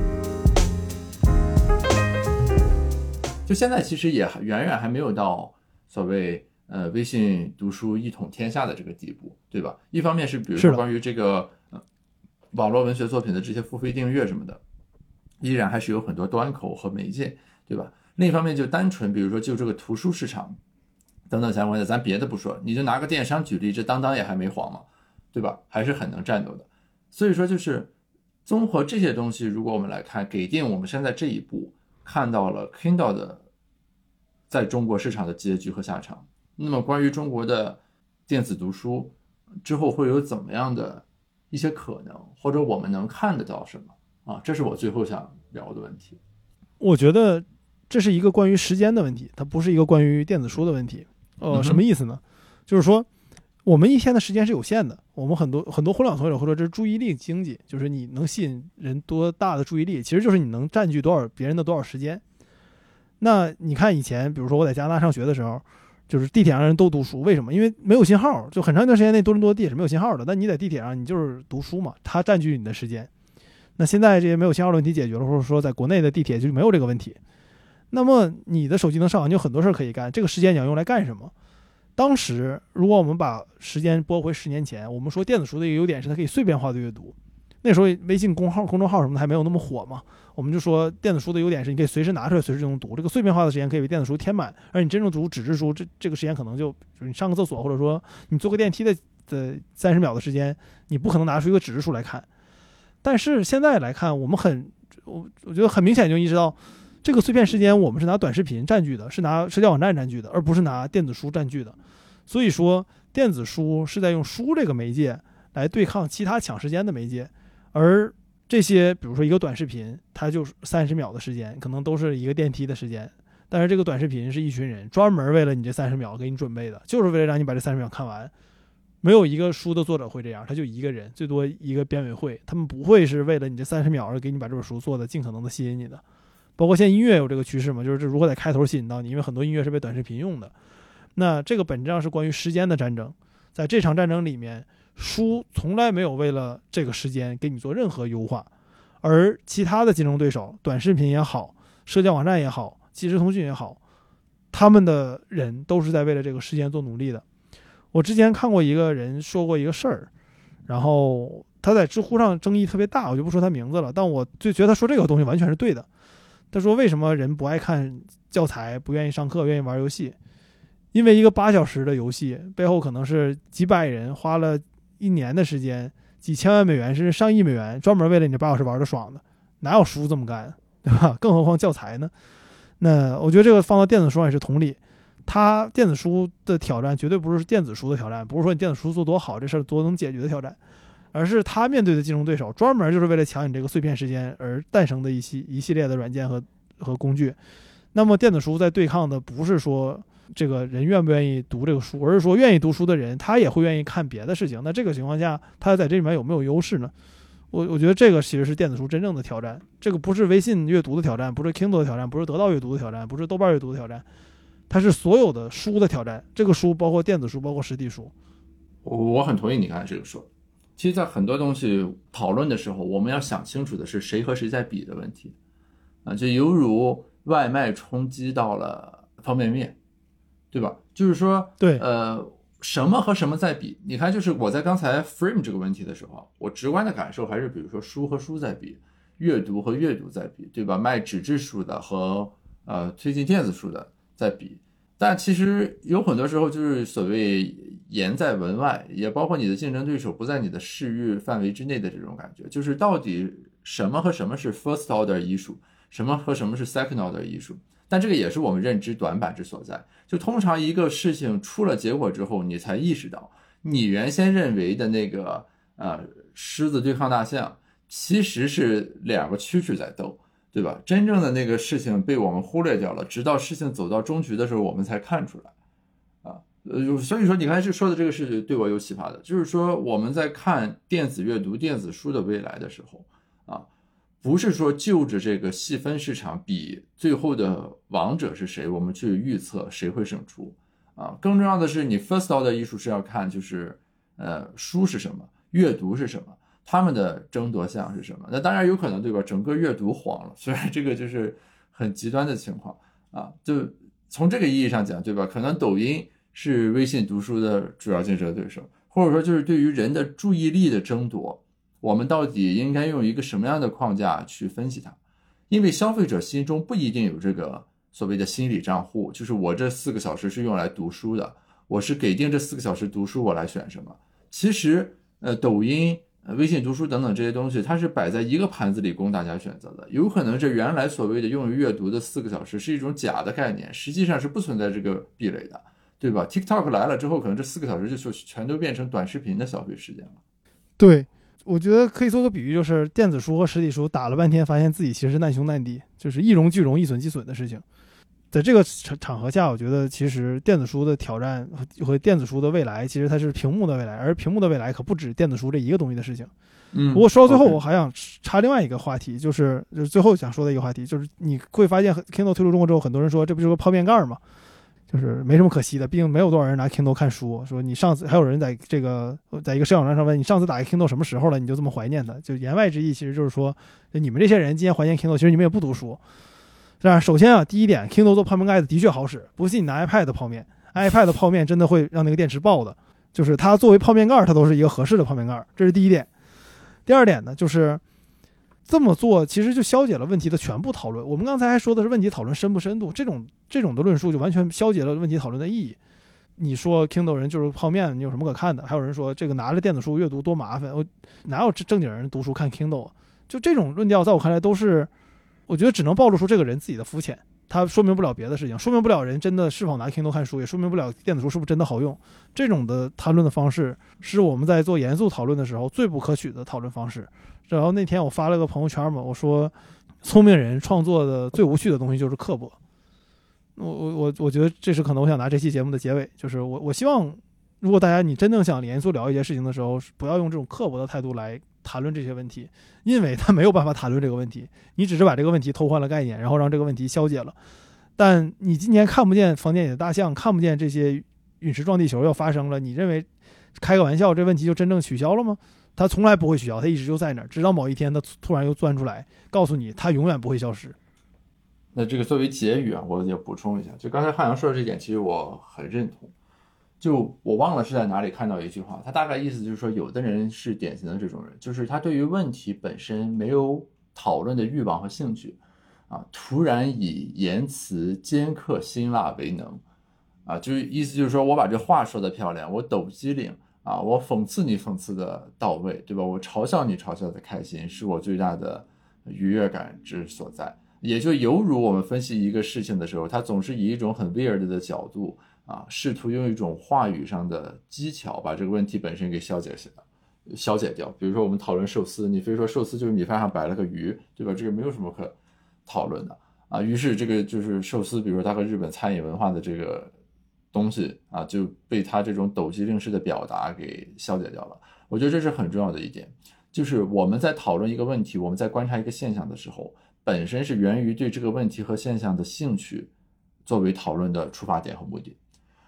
就现在其实也远远还没有到所谓呃微信读书一统天下的这个地步，对吧？一方面是比如说关于这个呃网络文学作品的这些付费订阅什么的，依然还是有很多端口和媒介，对吧？另一方面就单纯比如说就这个图书市场等等相关的，咱别的不说，你就拿个电商举例，这当当也还没黄嘛，对吧？还是很能战斗的。所以说就是综合这些东西，如果我们来看，给定我们现在这一步。看到了 Kindle 的在中国市场的结局和下场。那么，关于中国的电子读书之后会有怎么样的一些可能，或者我们能看得到什么啊？这是我最后想聊的问题。我觉得这是一个关于时间的问题，它不是一个关于电子书的问题。呃，什么意思呢？就是说。我们一天的时间是有限的，我们很多很多互联网从业者会说这是注意力经济，就是你能吸引人多大的注意力，其实就是你能占据多少别人的多少时间。那你看以前，比如说我在加拿大上学的时候，就是地铁上人都读书，为什么？因为没有信号，就很长一段时间内多伦多地铁是没有信号的。但你在地铁上，你就是读书嘛，它占据你的时间。那现在这些没有信号的问题解决了，或者说在国内的地铁就没有这个问题，那么你的手机能上网，你有很多事儿可以干，这个时间你要用来干什么？当时，如果我们把时间拨回十年前，我们说电子书的一个优点是它可以碎片化的阅读。那时候微信公号、公众号什么的还没有那么火嘛，我们就说电子书的优点是你可以随时拿出来，随时就能读。这个碎片化的时间可以被电子书填满，而你真正读纸质书，这这个时间可能就就你上个厕所，或者说你坐个电梯的的三十秒的时间，你不可能拿出一个纸质书来看。但是现在来看，我们很我我觉得很明显就意识到。这个碎片时间，我们是拿短视频占据的，是拿社交网站占据的，而不是拿电子书占据的。所以说，电子书是在用书这个媒介来对抗其他抢时间的媒介，而这些，比如说一个短视频，它就三十秒的时间，可能都是一个电梯的时间。但是这个短视频是一群人专门为了你这三十秒给你准备的，就是为了让你把这三十秒看完。没有一个书的作者会这样，他就一个人，最多一个编委会，他们不会是为了你这三十秒而给你把这本书做的尽可能的吸引你的。包括现在音乐有这个趋势嘛，就是这如何在开头吸引到你，因为很多音乐是被短视频用的。那这个本质上是关于时间的战争，在这场战争里面，书从来没有为了这个时间给你做任何优化，而其他的竞争对手，短视频也好，社交网站也好，即时通讯也好，他们的人都是在为了这个时间做努力的。我之前看过一个人说过一个事儿，然后他在知乎上争议特别大，我就不说他名字了，但我就觉得他说这个东西完全是对的。他说：“为什么人不爱看教材，不愿意上课，愿意玩游戏？因为一个八小时的游戏背后，可能是几百人花了一年的时间，几千万美元甚至上亿美元，专门为了你这八小时玩的爽的。哪有书这么干，对吧？更何况教材呢？那我觉得这个放到电子书上也是同理。它电子书的挑战绝对不是电子书的挑战，不是说你电子书做多好这事儿多能解决的挑战，而是它面对的竞争对手专门就是为了抢你这个碎片时间而诞生的一系一系列的软件和和工具。那么电子书在对抗的不是说这个人愿不愿意读这个书，而是说愿意读书的人他也会愿意看别的事情。那这个情况下，他在这里面有没有优势呢？我我觉得这个其实是电子书真正的挑战，这个不是微信阅读的挑战，不是 Kindle 的挑战，不是得到阅读的挑战，不是豆瓣阅读的挑战，它是所有的书的挑战。这个书包括电子书，包括实体书。我我很同意你刚才这个说。其实，在很多东西讨论的时候，我们要想清楚的是谁和谁在比的问题啊，就犹如外卖冲击到了方便面，对吧？就是说，对，呃。什么和什么在比？你看，就是我在刚才 frame 这个问题的时候，我直观的感受还是，比如说书和书在比，阅读和阅读在比，对吧？卖纸质书的和呃推进电子书的在比。但其实有很多时候就是所谓言在文外，也包括你的竞争对手不在你的视域范围之内的这种感觉。就是到底什么和什么是 first order 艺术，什么和什么是 second order 艺术？但这个也是我们认知短板之所在。就通常一个事情出了结果之后，你才意识到，你原先认为的那个呃狮子对抗大象，其实是两个蛐蛐在斗，对吧？真正的那个事情被我们忽略掉了，直到事情走到终局的时候，我们才看出来。啊，呃，所以说你刚才说的这个事情对我有启发的，就是说我们在看电子阅读、电子书的未来的时候，不是说就着这个细分市场比最后的王者是谁，我们去预测谁会胜出啊？更重要的是，你 first order 艺术是要看就是呃书是什么，阅读是什么，他们的争夺项是什么？那当然有可能对吧？整个阅读黄了，虽然这个就是很极端的情况啊。就从这个意义上讲，对吧？可能抖音是微信读书的主要竞争对手，或者说就是对于人的注意力的争夺。我们到底应该用一个什么样的框架去分析它？因为消费者心中不一定有这个所谓的心理账户，就是我这四个小时是用来读书的，我是给定这四个小时读书，我来选什么？其实，呃，抖音、微信读书等等这些东西，它是摆在一个盘子里供大家选择的。有可能这原来所谓的用于阅读的四个小时是一种假的概念，实际上是不存在这个壁垒的，对吧？TikTok 来了之后，可能这四个小时就全都变成短视频的消费时间了。对。我觉得可以做个比喻，就是电子书和实体书打了半天，发现自己其实是难兄难弟，就是一荣俱荣、一损俱损的事情。在这个场场合下，我觉得其实电子书的挑战和电子书的未来，其实它是屏幕的未来，而屏幕的未来可不止电子书这一个东西的事情。嗯，不过说到最后，我还想插另外一个话题，就是就是最后想说的一个话题，就是你会发现 Kindle 退出中国之后，很多人说这不就是个泡面盖吗？就是没什么可惜的，毕竟没有多少人拿 Kindle 看书。说你上次还有人在这个在一个社交网站上问你上次打开 Kindle 什么时候了，你就这么怀念它。就言外之意，其实就是说，你们这些人今天怀念 Kindle，其实你们也不读书。是吧，首先啊，第一点，Kindle 做泡面盖子的确好使，不信你拿 iPad 泡面，iPad 泡面真的会让那个电池爆的。就是它作为泡面盖，它都是一个合适的泡面盖，这是第一点。第二点呢，就是。这么做其实就消解了问题的全部讨论。我们刚才还说的是问题讨论深不深度，这种这种的论述就完全消解了问题讨论的意义。你说 Kindle 人就是泡面，你有什么可看的？还有人说这个拿着电子书阅读多麻烦，我哪有正正经人读书看 Kindle？就这种论调，在我看来都是，我觉得只能暴露出这个人自己的肤浅，他说明不了别的事情，说明不了人真的是否拿 Kindle 看书，也说明不了电子书是不是真的好用。这种的谈论的方式，是我们在做严肃讨论的时候最不可取的讨论方式。然后那天我发了个朋友圈嘛，我说，聪明人创作的最无趣的东西就是刻薄。我我我我觉得这是可能我想拿这期节目的结尾，就是我我希望，如果大家你真正想严肃聊一些事情的时候，不要用这种刻薄的态度来谈论这些问题，因为他没有办法谈论这个问题，你只是把这个问题偷换了概念，然后让这个问题消解了。但你今年看不见房间里的大象，看不见这些陨石撞地球要发生了，你认为开个玩笑，这问题就真正取消了吗？他从来不会取消，他一直就在那儿，直到某一天他突然又钻出来，告诉你他永远不会消失。那这个作为结语啊，我也补充一下，就刚才汉阳说的这点，其实我很认同。就我忘了是在哪里看到一句话，他大概意思就是说，有的人是典型的这种人，就是他对于问题本身没有讨论的欲望和兴趣，啊，突然以言辞尖刻辛辣为能，啊，就是意思就是说我把这话说的漂亮，我抖机灵。啊，我讽刺你，讽刺的到位，对吧？我嘲笑你，嘲笑的开心，是我最大的愉悦感之所在。也就犹如我们分析一个事情的时候，他总是以一种很 weird 的角度啊，试图用一种话语上的技巧把这个问题本身给消解下、消解掉。比如说我们讨论寿司，你非说寿司就是米饭上摆了个鱼，对吧？这个没有什么可讨论的啊。于是这个就是寿司，比如说它和日本餐饮文化的这个东西啊，就被他这种抖机灵式的表达给消解掉了。我觉得这是很重要的一点，就是我们在讨论一个问题，我们在观察一个现象的时候，本身是源于对这个问题和现象的兴趣作为讨论的出发点和目的，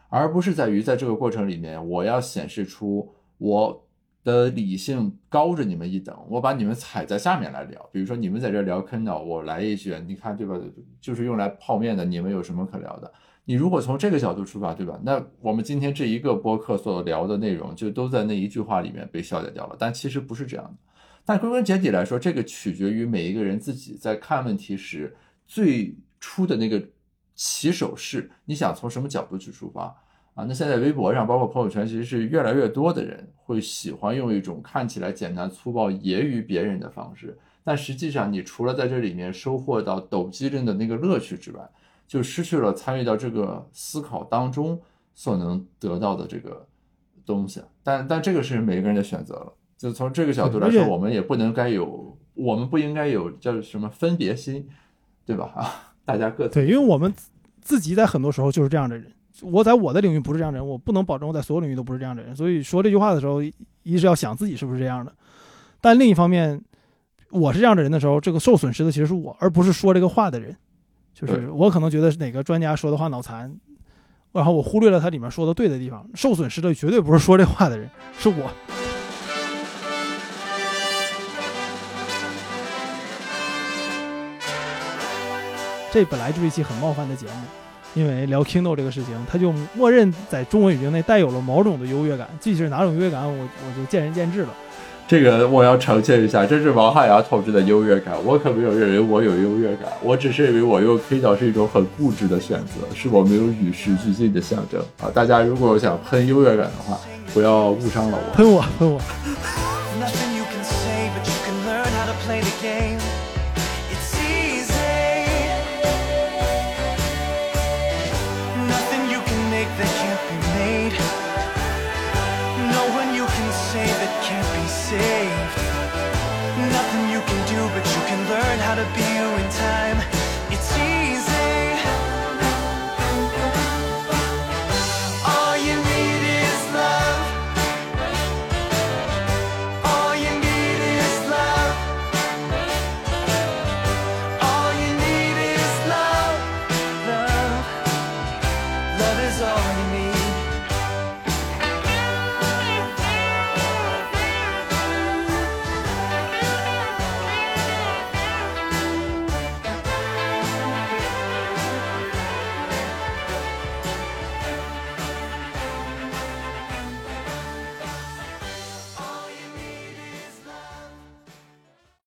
而不是在于在这个过程里面我要显示出我的理性高着你们一等，我把你们踩在下面来聊。比如说你们在这聊坑道，我来一句，你看对吧？就是用来泡面的，你们有什么可聊的？你如果从这个角度出发，对吧？那我们今天这一个播客所聊的内容，就都在那一句话里面被消解掉了。但其实不是这样的。但归根结底来说，这个取决于每一个人自己在看问题时最初的那个起手式。你想从什么角度去出发啊？那现在微博上，包括朋友圈，其实是越来越多的人会喜欢用一种看起来简单粗暴、揶揄别人的方式。但实际上，你除了在这里面收获到抖机灵的那个乐趣之外，就失去了参与到这个思考当中所能得到的这个东西，但但这个是每个人的选择了。就从这个角度来说，我们也不能该有，我们不应该有叫什么分别心，对吧？啊，大家各自对，因为我们自己在很多时候就是这样的人。我在我的领域不是这样的人，我不能保证我在所有领域都不是这样的人。所以说这句话的时候，一是要想自己是不是这样的，但另一方面，我是这样的人的时候，这个受损失的其实是我，而不是说这个话的人。就是我可能觉得是哪个专家说的话脑残，然后我忽略了他里面说的对的地方，受损失的绝对不是说这话的人，是我。这本来就是一期很冒犯的节目，因为聊 Kindle 这个事情，它就默认在中文语境内带有了某种的优越感，具体是哪种优越感，我我就见仁见智了。这个我要澄清一下，这是王汉阳同志的优越感，我可没有认为我有优越感，我只是认为我用 Kindle 是一种很固执的选择，是我没有与时俱进的象征啊！大家如果想喷优越感的话，不要误伤了我。喷我，喷我。